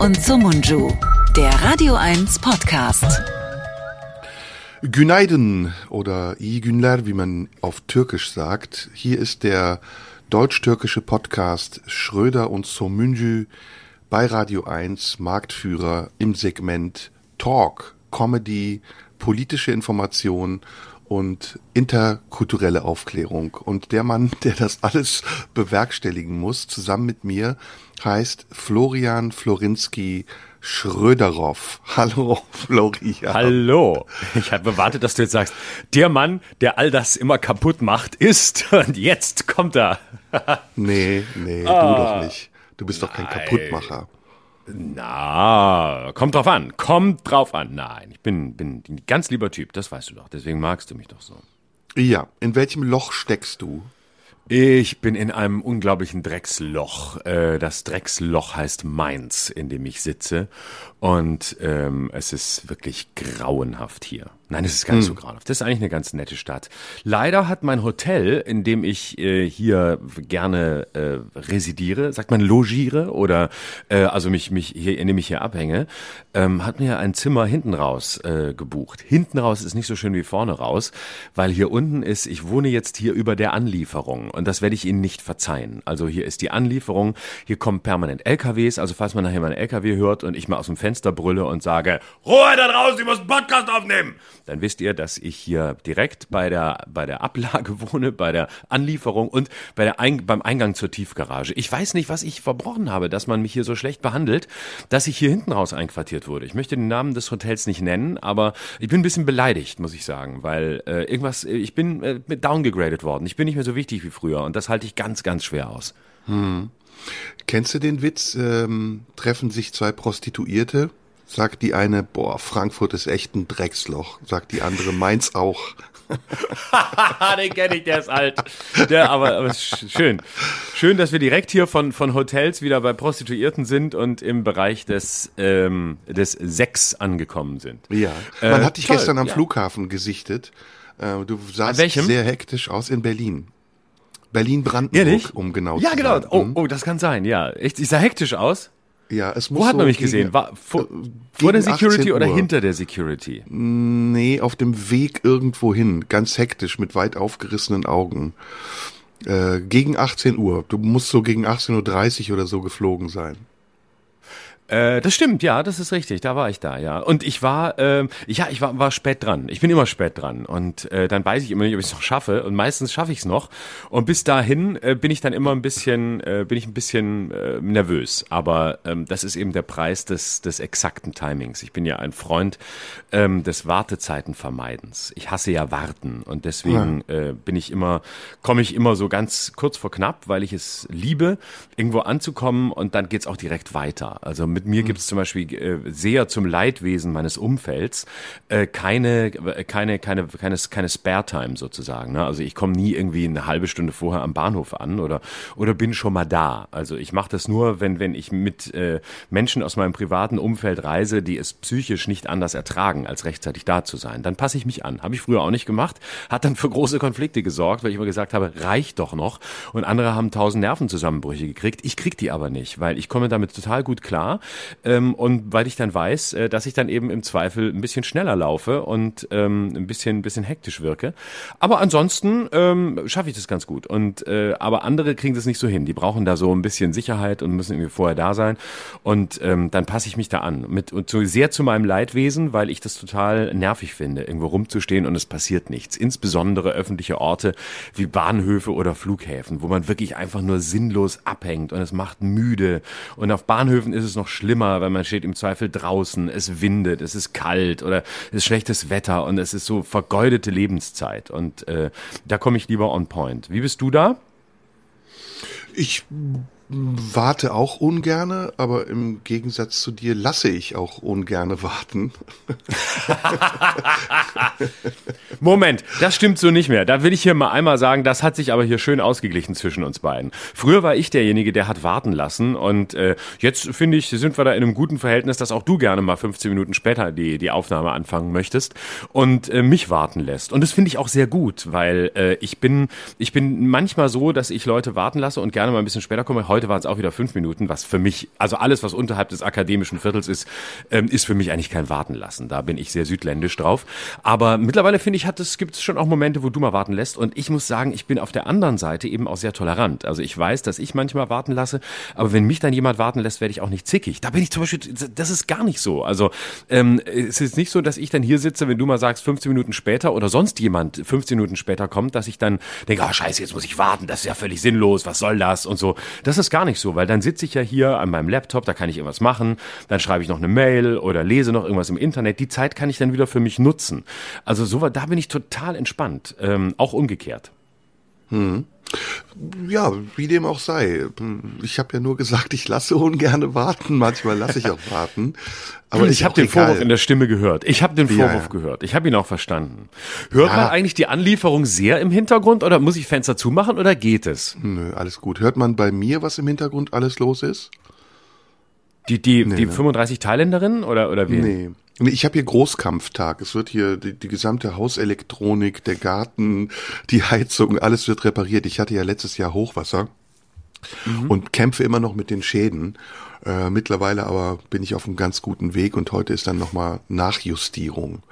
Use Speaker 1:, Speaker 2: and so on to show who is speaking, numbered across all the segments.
Speaker 1: und Sumunju, der Radio 1 Podcast.
Speaker 2: Günaydın oder İyi günler, wie man auf Türkisch sagt. Hier ist der deutsch-türkische Podcast Schröder und Somunju bei Radio 1, Marktführer im Segment Talk, Comedy, politische Information und interkulturelle Aufklärung. Und der Mann, der das alles bewerkstelligen muss, zusammen mit mir, heißt Florian Florinski Schröderow. Hallo, Florian.
Speaker 3: Hallo. Ich habe gewartet, dass du jetzt sagst, der Mann, der all das immer kaputt macht, ist. Und jetzt kommt er.
Speaker 2: nee, nee, ah, du doch nicht. Du bist doch kein nein. Kaputtmacher.
Speaker 3: Na, kommt drauf an. Kommt drauf an. Nein, ich bin, bin ein ganz lieber Typ, das weißt du doch. Deswegen magst du mich doch so.
Speaker 2: Ja, in welchem Loch steckst du?
Speaker 3: Ich bin in einem unglaublichen Drecksloch. Äh, das Drecksloch heißt Mainz, in dem ich sitze. Und ähm, es ist wirklich grauenhaft hier. Nein, es ist gar nicht hm. so grauenhaft. Das ist eigentlich eine ganz nette Stadt. Leider hat mein Hotel, in dem ich äh, hier gerne äh, residiere, sagt man logiere oder äh, also mich mich hier, in dem ich hier abhänge, ähm, hat mir ein Zimmer hinten raus äh, gebucht. Hinten raus ist nicht so schön wie vorne raus, weil hier unten ist. Ich wohne jetzt hier über der Anlieferung und das werde ich Ihnen nicht verzeihen. Also hier ist die Anlieferung. Hier kommen permanent LKWs. Also falls man nachher mal einen LKW hört und ich mal aus dem Fenster brülle und sage Ruhe da draußen, ich muss einen Podcast aufnehmen dann wisst ihr, dass ich hier direkt bei der, bei der Ablage wohne, bei der Anlieferung und bei der Ein beim Eingang zur Tiefgarage. Ich weiß nicht, was ich verbrochen habe, dass man mich hier so schlecht behandelt, dass ich hier hinten raus einquartiert wurde. Ich möchte den Namen des Hotels nicht nennen, aber ich bin ein bisschen beleidigt, muss ich sagen, weil äh, irgendwas, ich bin äh, downgegradet worden. Ich bin nicht mehr so wichtig wie früher und das halte ich ganz, ganz schwer aus.
Speaker 2: Hm. Kennst du den Witz, ähm, treffen sich zwei Prostituierte Sagt die eine, boah, Frankfurt ist echt ein Drecksloch. Sagt die andere, Mainz auch.
Speaker 3: Den kenne ich, der ist alt. Der, aber, aber schön. Schön, dass wir direkt hier von, von Hotels wieder bei Prostituierten sind und im Bereich des, ähm, des Sex angekommen sind.
Speaker 2: Ja. Man äh, hat dich toll, gestern am ja. Flughafen gesichtet. Äh, du sahst sehr hektisch aus in Berlin. Berlin-Brandenburg, um genau
Speaker 3: ja, zu genau. sein. Ja, genau. Oh, oh, das kann sein, ja. Echt, ich sah hektisch aus.
Speaker 2: Ja, es muss
Speaker 3: Wo hat man so mich gegen, gesehen? War, vor, äh, vor der Security oder hinter der Security?
Speaker 2: Nee, auf dem Weg irgendwo hin, ganz hektisch mit weit aufgerissenen Augen. Äh, gegen 18 Uhr. Du musst so gegen 18.30 Uhr oder so geflogen sein.
Speaker 3: Äh, das stimmt, ja, das ist richtig. Da war ich da, ja. Und ich war, äh, ja, ich war, war spät dran. Ich bin immer spät dran. Und äh, dann weiß ich immer nicht, ob ich es noch schaffe. Und meistens schaffe ich es noch. Und bis dahin äh, bin ich dann immer ein bisschen, äh, bin ich ein bisschen äh, nervös. Aber ähm, das ist eben der Preis des, des exakten Timings. Ich bin ja ein Freund ähm, des Wartezeitenvermeidens. Ich hasse ja Warten. Und deswegen äh, bin ich immer, komme ich immer so ganz kurz vor knapp, weil ich es liebe, irgendwo anzukommen und dann geht's auch direkt weiter. Also mit mir gibt es zum Beispiel äh, sehr zum Leidwesen meines Umfelds äh, keine, keine, keine, keine, keine Spare-Time sozusagen. Ne? Also ich komme nie irgendwie eine halbe Stunde vorher am Bahnhof an oder, oder bin schon mal da. Also ich mache das nur, wenn, wenn ich mit äh, Menschen aus meinem privaten Umfeld reise, die es psychisch nicht anders ertragen, als rechtzeitig da zu sein. Dann passe ich mich an. Habe ich früher auch nicht gemacht. Hat dann für große Konflikte gesorgt, weil ich immer gesagt habe, reicht doch noch. Und andere haben tausend Nervenzusammenbrüche gekriegt. Ich krieg die aber nicht, weil ich komme damit total gut klar. Ähm, und weil ich dann weiß, äh, dass ich dann eben im Zweifel ein bisschen schneller laufe und ähm, ein bisschen, ein bisschen hektisch wirke. Aber ansonsten ähm, schaffe ich das ganz gut. Und äh, aber andere kriegen das nicht so hin. Die brauchen da so ein bisschen Sicherheit und müssen irgendwie vorher da sein. Und ähm, dann passe ich mich da an. Mit und so sehr zu meinem Leidwesen, weil ich das total nervig finde, irgendwo rumzustehen und es passiert nichts. Insbesondere öffentliche Orte wie Bahnhöfe oder Flughäfen, wo man wirklich einfach nur sinnlos abhängt und es macht müde. Und auf Bahnhöfen ist es noch schlimmer, weil man steht im Zweifel draußen, es windet, es ist kalt oder es ist schlechtes Wetter und es ist so vergeudete Lebenszeit. Und äh, da komme ich lieber on point. Wie bist du da?
Speaker 2: Ich warte auch ungerne, aber im Gegensatz zu dir lasse ich auch ungerne warten.
Speaker 3: Moment, das stimmt so nicht mehr. Da will ich hier mal einmal sagen, das hat sich aber hier schön ausgeglichen zwischen uns beiden. Früher war ich derjenige, der hat warten lassen und äh, jetzt finde ich, sind wir da in einem guten Verhältnis, dass auch du gerne mal 15 Minuten später die, die Aufnahme anfangen möchtest und äh, mich warten lässt. Und das finde ich auch sehr gut, weil äh, ich bin, ich bin manchmal so, dass ich Leute warten lasse und gerne mal ein bisschen später komme. Heute heute waren es auch wieder fünf Minuten, was für mich, also alles, was unterhalb des akademischen Viertels ist, ähm, ist für mich eigentlich kein Warten lassen. Da bin ich sehr südländisch drauf. Aber mittlerweile finde ich, gibt es schon auch Momente, wo du mal warten lässt. Und ich muss sagen, ich bin auf der anderen Seite eben auch sehr tolerant. Also ich weiß, dass ich manchmal warten lasse, aber wenn mich dann jemand warten lässt, werde ich auch nicht zickig. Da bin ich zum Beispiel, das ist gar nicht so. Also ähm, es ist nicht so, dass ich dann hier sitze, wenn du mal sagst, 15 Minuten später oder sonst jemand 15 Minuten später kommt, dass ich dann denke, oh, scheiße, jetzt muss ich warten, das ist ja völlig sinnlos, was soll das und so. Das ist gar nicht so, weil dann sitze ich ja hier an meinem Laptop, da kann ich irgendwas machen, dann schreibe ich noch eine Mail oder lese noch irgendwas im Internet. Die Zeit kann ich dann wieder für mich nutzen. Also so, da bin ich total entspannt, ähm, auch umgekehrt.
Speaker 2: Hm. Ja, wie dem auch sei. Ich habe ja nur gesagt, ich lasse ungerne warten. Manchmal lasse ich auch warten.
Speaker 3: Aber ich habe den Vorwurf in der Stimme gehört. Ich habe den Vorwurf ja, ja. gehört. Ich habe ihn auch verstanden. Hört ja. man eigentlich die Anlieferung sehr im Hintergrund oder muss ich Fenster zumachen oder geht es?
Speaker 2: Nö, alles gut. Hört man bei mir, was im Hintergrund alles los ist?
Speaker 3: Die, die, nee, die ne? 35 Thailänderinnen oder, oder wie?
Speaker 2: Nee. Nee, ich habe hier Großkampftag. Es wird hier die, die gesamte Hauselektronik, der Garten, die Heizung, alles wird repariert. Ich hatte ja letztes Jahr Hochwasser mhm. und kämpfe immer noch mit den Schäden. Äh, mittlerweile aber bin ich auf einem ganz guten Weg und heute ist dann nochmal Nachjustierung.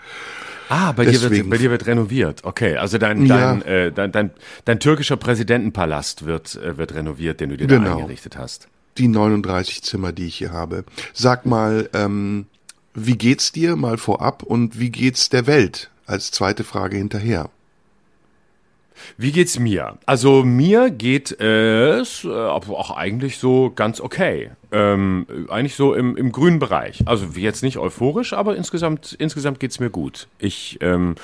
Speaker 3: Ah, bei dir, wird, bei dir wird renoviert. Okay, also dein, ja. dein, äh, dein, dein, dein, türkischer Präsidentenpalast wird, äh, wird renoviert, den du dir genau. da eingerichtet hast.
Speaker 2: Die 39 Zimmer, die ich hier habe. Sag mal, ähm, wie geht's dir mal vorab und wie geht's der Welt als zweite Frage hinterher?
Speaker 3: Wie geht's mir? Also mir geht es äh, auch eigentlich so ganz okay. Ähm, eigentlich so im, im grünen Bereich. Also jetzt nicht euphorisch, aber insgesamt, insgesamt geht's mir gut. Ich ähm,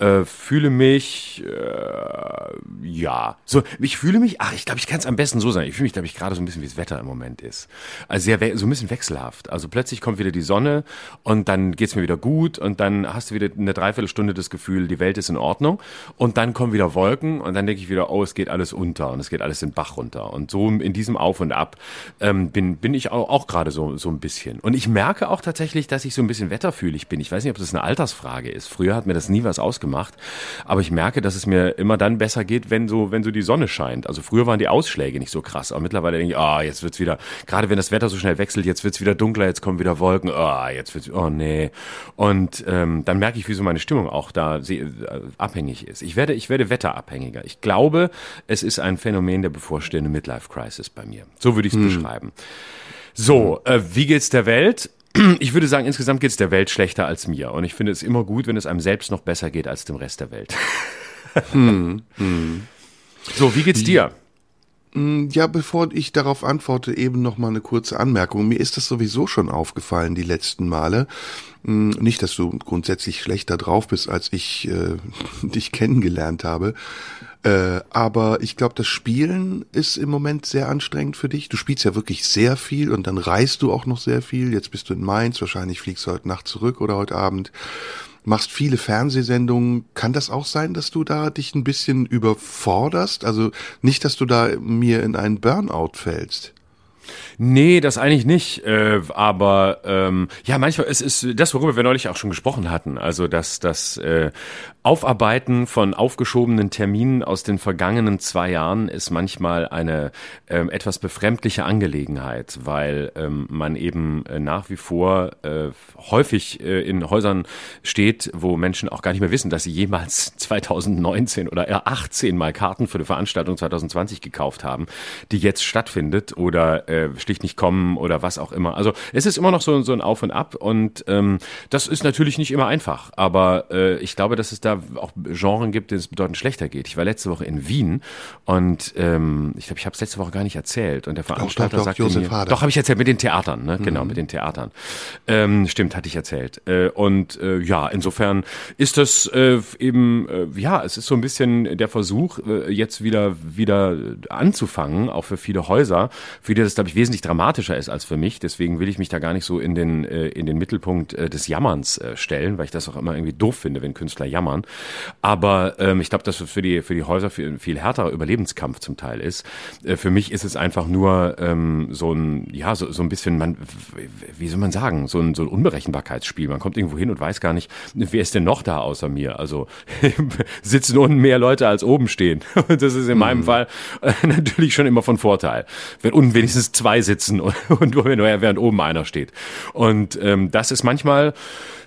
Speaker 3: äh, fühle mich, äh, ja, so, ich fühle mich, ach, ich glaube, ich kann es am besten so sagen. Ich fühle mich, glaube ich, gerade so ein bisschen, wie das Wetter im Moment ist. Also sehr, so ein bisschen wechselhaft. Also plötzlich kommt wieder die Sonne und dann geht's mir wieder gut und dann hast du wieder eine Dreiviertelstunde das Gefühl, die Welt ist in Ordnung und dann kommen wieder Wolken und dann denke ich wieder, oh, es geht alles unter und es geht alles den Bach runter. Und so in diesem Auf und Ab ähm, bin, bin ich auch, auch gerade so, so ein bisschen. Und ich merke auch tatsächlich, dass ich so ein bisschen wetterfühlig bin. Ich weiß nicht, ob das eine Altersfrage ist. Früher hat mir das nie was ausgemacht gemacht. Aber ich merke, dass es mir immer dann besser geht, wenn so, wenn so die Sonne scheint. Also früher waren die Ausschläge nicht so krass, aber mittlerweile denke ich, ah, oh, jetzt wird's wieder, gerade wenn das Wetter so schnell wechselt, jetzt wird's wieder dunkler, jetzt kommen wieder Wolken, ah, oh, jetzt wird's, oh nee. Und ähm, dann merke ich, wie so meine Stimmung auch da äh, abhängig ist. Ich werde, ich werde wetterabhängiger. Ich glaube, es ist ein Phänomen der bevorstehenden Midlife Crisis bei mir. So würde ich es hm. beschreiben. So, äh, wie geht's der Welt? ich würde sagen, insgesamt geht es der Welt schlechter als mir. Und ich finde es immer gut, wenn es einem selbst noch besser geht als dem Rest der Welt. hm, hm. So, wie geht's dir?
Speaker 2: Hm, ja, bevor ich darauf antworte, eben noch mal eine kurze Anmerkung. Mir ist das sowieso schon aufgefallen die letzten Male. Hm, nicht, dass du grundsätzlich schlechter drauf bist, als ich äh, dich kennengelernt habe. Äh, aber ich glaube, das Spielen ist im Moment sehr anstrengend für dich. Du spielst ja wirklich sehr viel und dann reist du auch noch sehr viel. Jetzt bist du in Mainz, wahrscheinlich fliegst du heute Nacht zurück oder heute Abend. Machst viele Fernsehsendungen. Kann das auch sein, dass du da dich ein bisschen überforderst? Also nicht, dass du da mir in einen Burnout fällst.
Speaker 3: Nee, das eigentlich nicht. Äh, aber ähm, ja, manchmal es ist das, worüber wir neulich auch schon gesprochen hatten. Also dass das äh, Aufarbeiten von aufgeschobenen Terminen aus den vergangenen zwei Jahren ist manchmal eine ähm, etwas befremdliche Angelegenheit, weil ähm, man eben äh, nach wie vor äh, häufig äh, in Häusern steht, wo Menschen auch gar nicht mehr wissen, dass sie jemals 2019 oder 18 mal Karten für die Veranstaltung 2020 gekauft haben, die jetzt stattfindet oder äh, schlicht nicht kommen oder was auch immer. Also es ist immer noch so, so ein Auf und Ab und ähm, das ist natürlich nicht immer einfach, aber äh, ich glaube, dass es da auch Genren gibt, denen es bedeutend schlechter geht. Ich war letzte Woche in Wien und ähm, ich glaube, ich habe es letzte Woche gar nicht erzählt und der Veranstalter doch, doch, doch, sagte mir, Hader. doch habe ich erzählt mit den Theatern, ne? Genau, mhm. genau mit den Theatern. Ähm, stimmt, hatte ich erzählt. Äh, und äh, ja, insofern ist das äh, eben äh, ja, es ist so ein bisschen der Versuch, äh, jetzt wieder wieder anzufangen, auch für viele Häuser, für die das glaube ich, wesentlich dramatischer ist als für mich. Deswegen will ich mich da gar nicht so in den, äh, in den Mittelpunkt äh, des Jammerns äh, stellen, weil ich das auch immer irgendwie doof finde, wenn Künstler jammern. Aber ähm, ich glaube, dass es für die, für die Häuser viel, viel härterer Überlebenskampf zum Teil ist. Äh, für mich ist es einfach nur ähm, so ein, ja, so, so ein bisschen, man, wie soll man sagen, so ein, so ein Unberechenbarkeitsspiel. Man kommt irgendwo hin und weiß gar nicht, wer ist denn noch da außer mir? Also sitzen unten mehr Leute als oben stehen. Das ist in meinem mhm. Fall äh, natürlich schon immer von Vorteil. Wenn unten wenigstens zwei sitzen und, und während oben einer steht. Und ähm, das ist manchmal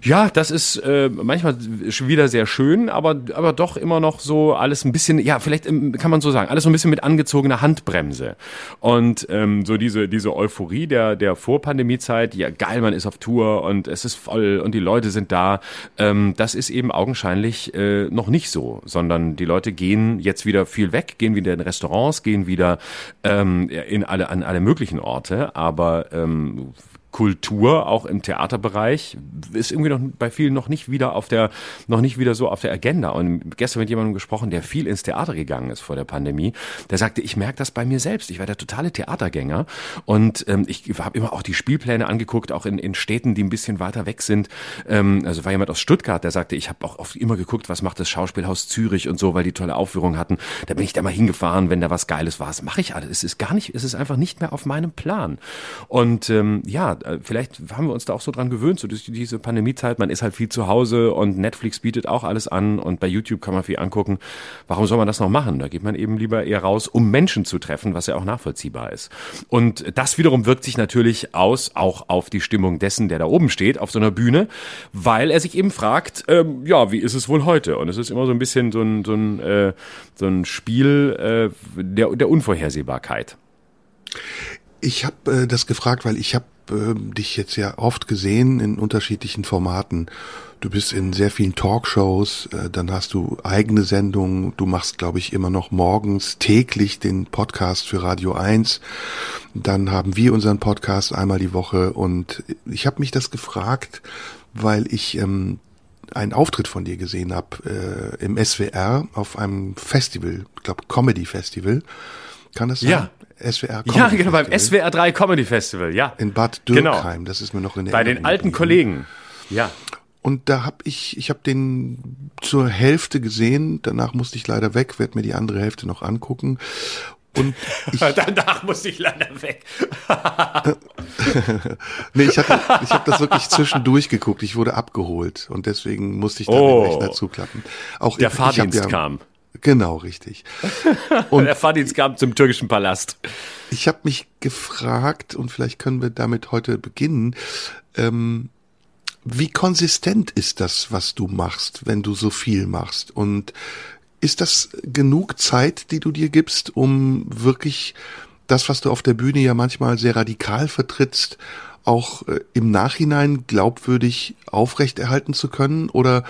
Speaker 3: ja, das ist äh, manchmal wieder sehr schön, aber, aber doch immer noch so alles ein bisschen, ja, vielleicht ähm, kann man so sagen, alles so ein bisschen mit angezogener Handbremse. Und ähm, so diese, diese Euphorie der, der Vorpandemiezeit, ja geil, man ist auf Tour und es ist voll und die Leute sind da, ähm, das ist eben augenscheinlich äh, noch nicht so, sondern die Leute gehen jetzt wieder viel weg, gehen wieder in Restaurants, gehen wieder ähm, in alle, an alle möglichen Orte, aber ähm, Kultur, auch im Theaterbereich, ist irgendwie noch bei vielen noch nicht wieder auf der, noch nicht wieder so auf der Agenda. Und gestern mit jemandem gesprochen, der viel ins Theater gegangen ist vor der Pandemie, der sagte, ich merke das bei mir selbst. Ich war der totale Theatergänger und ähm, ich habe immer auch die Spielpläne angeguckt, auch in, in Städten, die ein bisschen weiter weg sind. Ähm, also war jemand aus Stuttgart, der sagte, ich habe auch oft immer geguckt, was macht das Schauspielhaus Zürich und so, weil die tolle Aufführung hatten. Da bin ich da mal hingefahren, wenn da was Geiles war. Das mache ich alles. Es ist gar nicht, es ist einfach nicht mehr auf meinem Plan. Und ähm, ja, äh, vielleicht haben wir uns da auch so dran gewöhnt, so diese Pandemiezeit, man ist halt viel zu Hause und Netflix bietet auch alles an und bei YouTube kann man viel angucken. Warum soll man das noch machen? Da geht man eben lieber eher raus, um Menschen zu treffen, was ja auch nachvollziehbar ist. Und das wiederum wirkt sich natürlich aus, auch auf die Stimmung dessen, der da oben steht, auf so einer Bühne, weil er sich eben fragt, ähm, ja, wie ist es wohl heute? Und es ist immer so ein bisschen so ein, so ein, äh, so ein Spiel äh, der, der Unvorhersehbarkeit.
Speaker 2: Ich habe äh, das gefragt, weil ich habe äh, dich jetzt ja oft gesehen in unterschiedlichen Formaten. Du bist in sehr vielen Talkshows, äh, dann hast du eigene Sendungen, du machst, glaube ich, immer noch morgens täglich den Podcast für Radio 1. Dann haben wir unseren Podcast einmal die Woche und ich habe mich das gefragt, weil ich ähm, einen Auftritt von dir gesehen habe äh, im SWR auf einem Festival, ich glaube Comedy Festival. Kann das sein?
Speaker 3: Ja, SWR Comedy Ja, genau, beim SWR 3 Comedy Festival, ja.
Speaker 2: In Bad genau. Dürkheim, genau. das ist mir noch in
Speaker 3: der Bei den alten Kollegen, ja.
Speaker 2: Und da habe ich, ich habe den zur Hälfte gesehen, danach musste ich leider weg, werde mir die andere Hälfte noch angucken. Und
Speaker 3: ich, danach musste ich leider weg.
Speaker 2: nee, ich habe ich hab das wirklich zwischendurch geguckt. Ich wurde abgeholt und deswegen musste ich dann oh, den Rechner zuklappen.
Speaker 3: Auch der ich, Fahrdienst ich ja, kam.
Speaker 2: Genau, richtig.
Speaker 3: Und der Fahrdienst kam zum türkischen Palast.
Speaker 2: Ich habe mich gefragt, und vielleicht können wir damit heute beginnen, ähm, wie konsistent ist das, was du machst, wenn du so viel machst? Und ist das genug Zeit, die du dir gibst, um wirklich das, was du auf der Bühne ja manchmal sehr radikal vertrittst, auch äh, im Nachhinein glaubwürdig aufrechterhalten zu können? Oder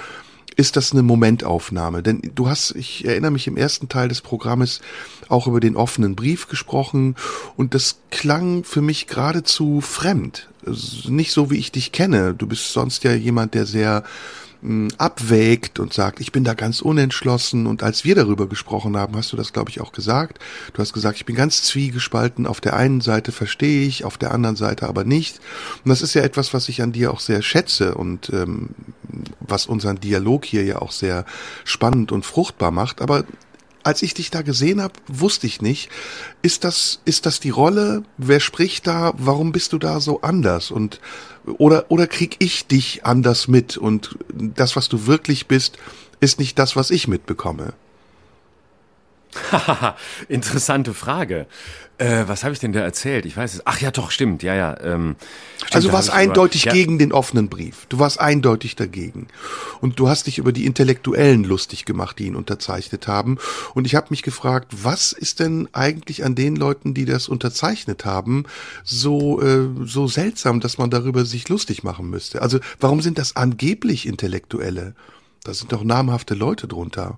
Speaker 2: ist das eine Momentaufnahme. Denn du hast, ich erinnere mich im ersten Teil des Programmes auch über den offenen Brief gesprochen und das klang für mich geradezu fremd. Nicht so, wie ich dich kenne. Du bist sonst ja jemand, der sehr abwägt und sagt, ich bin da ganz unentschlossen. Und als wir darüber gesprochen haben, hast du das, glaube ich, auch gesagt. Du hast gesagt, ich bin ganz zwiegespalten. Auf der einen Seite verstehe ich, auf der anderen Seite aber nicht. Und das ist ja etwas, was ich an dir auch sehr schätze und ähm, was unseren Dialog hier ja auch sehr spannend und fruchtbar macht. Aber als ich dich da gesehen habe, wusste ich nicht, ist das, ist das die Rolle? Wer spricht da? Warum bist du da so anders? Und oder, oder krieg ich dich anders mit und das, was du wirklich bist, ist nicht das, was ich mitbekomme?
Speaker 3: Interessante Frage. Äh, was habe ich denn da erzählt? Ich weiß es. Ach ja, doch, stimmt. Ja, ja. Ähm,
Speaker 2: stimmt, also du warst eindeutig über, gegen ja. den offenen Brief. Du warst eindeutig dagegen. Und du hast dich über die Intellektuellen lustig gemacht, die ihn unterzeichnet haben. Und ich habe mich gefragt, was ist denn eigentlich an den Leuten, die das unterzeichnet haben, so, äh, so seltsam, dass man darüber sich lustig machen müsste? Also warum sind das angeblich Intellektuelle? Da sind doch namhafte Leute drunter.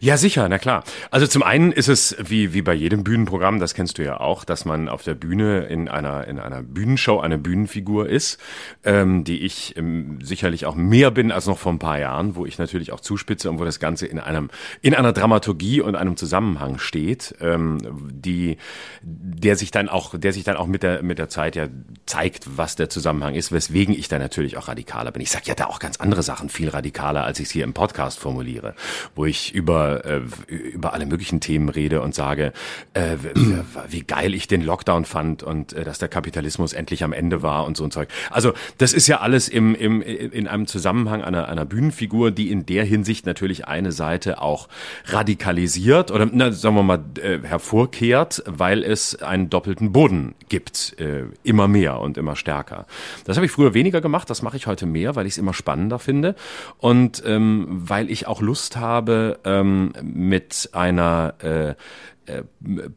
Speaker 3: Ja, sicher, na klar. Also zum einen ist es wie, wie bei jedem Bühnenprogramm, das kennst du ja auch, dass man auf der Bühne in einer, in einer Bühnenshow eine Bühnenfigur ist, ähm, die ich ähm, sicherlich auch mehr bin als noch vor ein paar Jahren, wo ich natürlich auch zuspitze und wo das Ganze in einem, in einer Dramaturgie und einem Zusammenhang steht, ähm, die, der sich dann auch, der sich dann auch mit der, mit der Zeit ja zeigt, was der Zusammenhang ist, weswegen ich da natürlich auch radikaler bin. Ich sage ja da auch ganz andere Sachen viel radikaler, als ich es hier im Podcast formuliere, wo ich über, äh, über alle möglichen Themen rede und sage, äh, wie geil ich den Lockdown fand und äh, dass der Kapitalismus endlich am Ende war und so ein Zeug. Also das ist ja alles im, im, in einem Zusammenhang einer, einer Bühnenfigur, die in der Hinsicht natürlich eine Seite auch radikalisiert oder na, sagen wir mal äh, hervorkehrt, weil es einen doppelten Boden gibt, äh, immer mehr und immer stärker. Das habe ich früher weniger gemacht, das mache ich heute mehr, weil ich es immer spannender finde und ähm, weil ich auch Lust habe, ähm, mit einer äh, äh,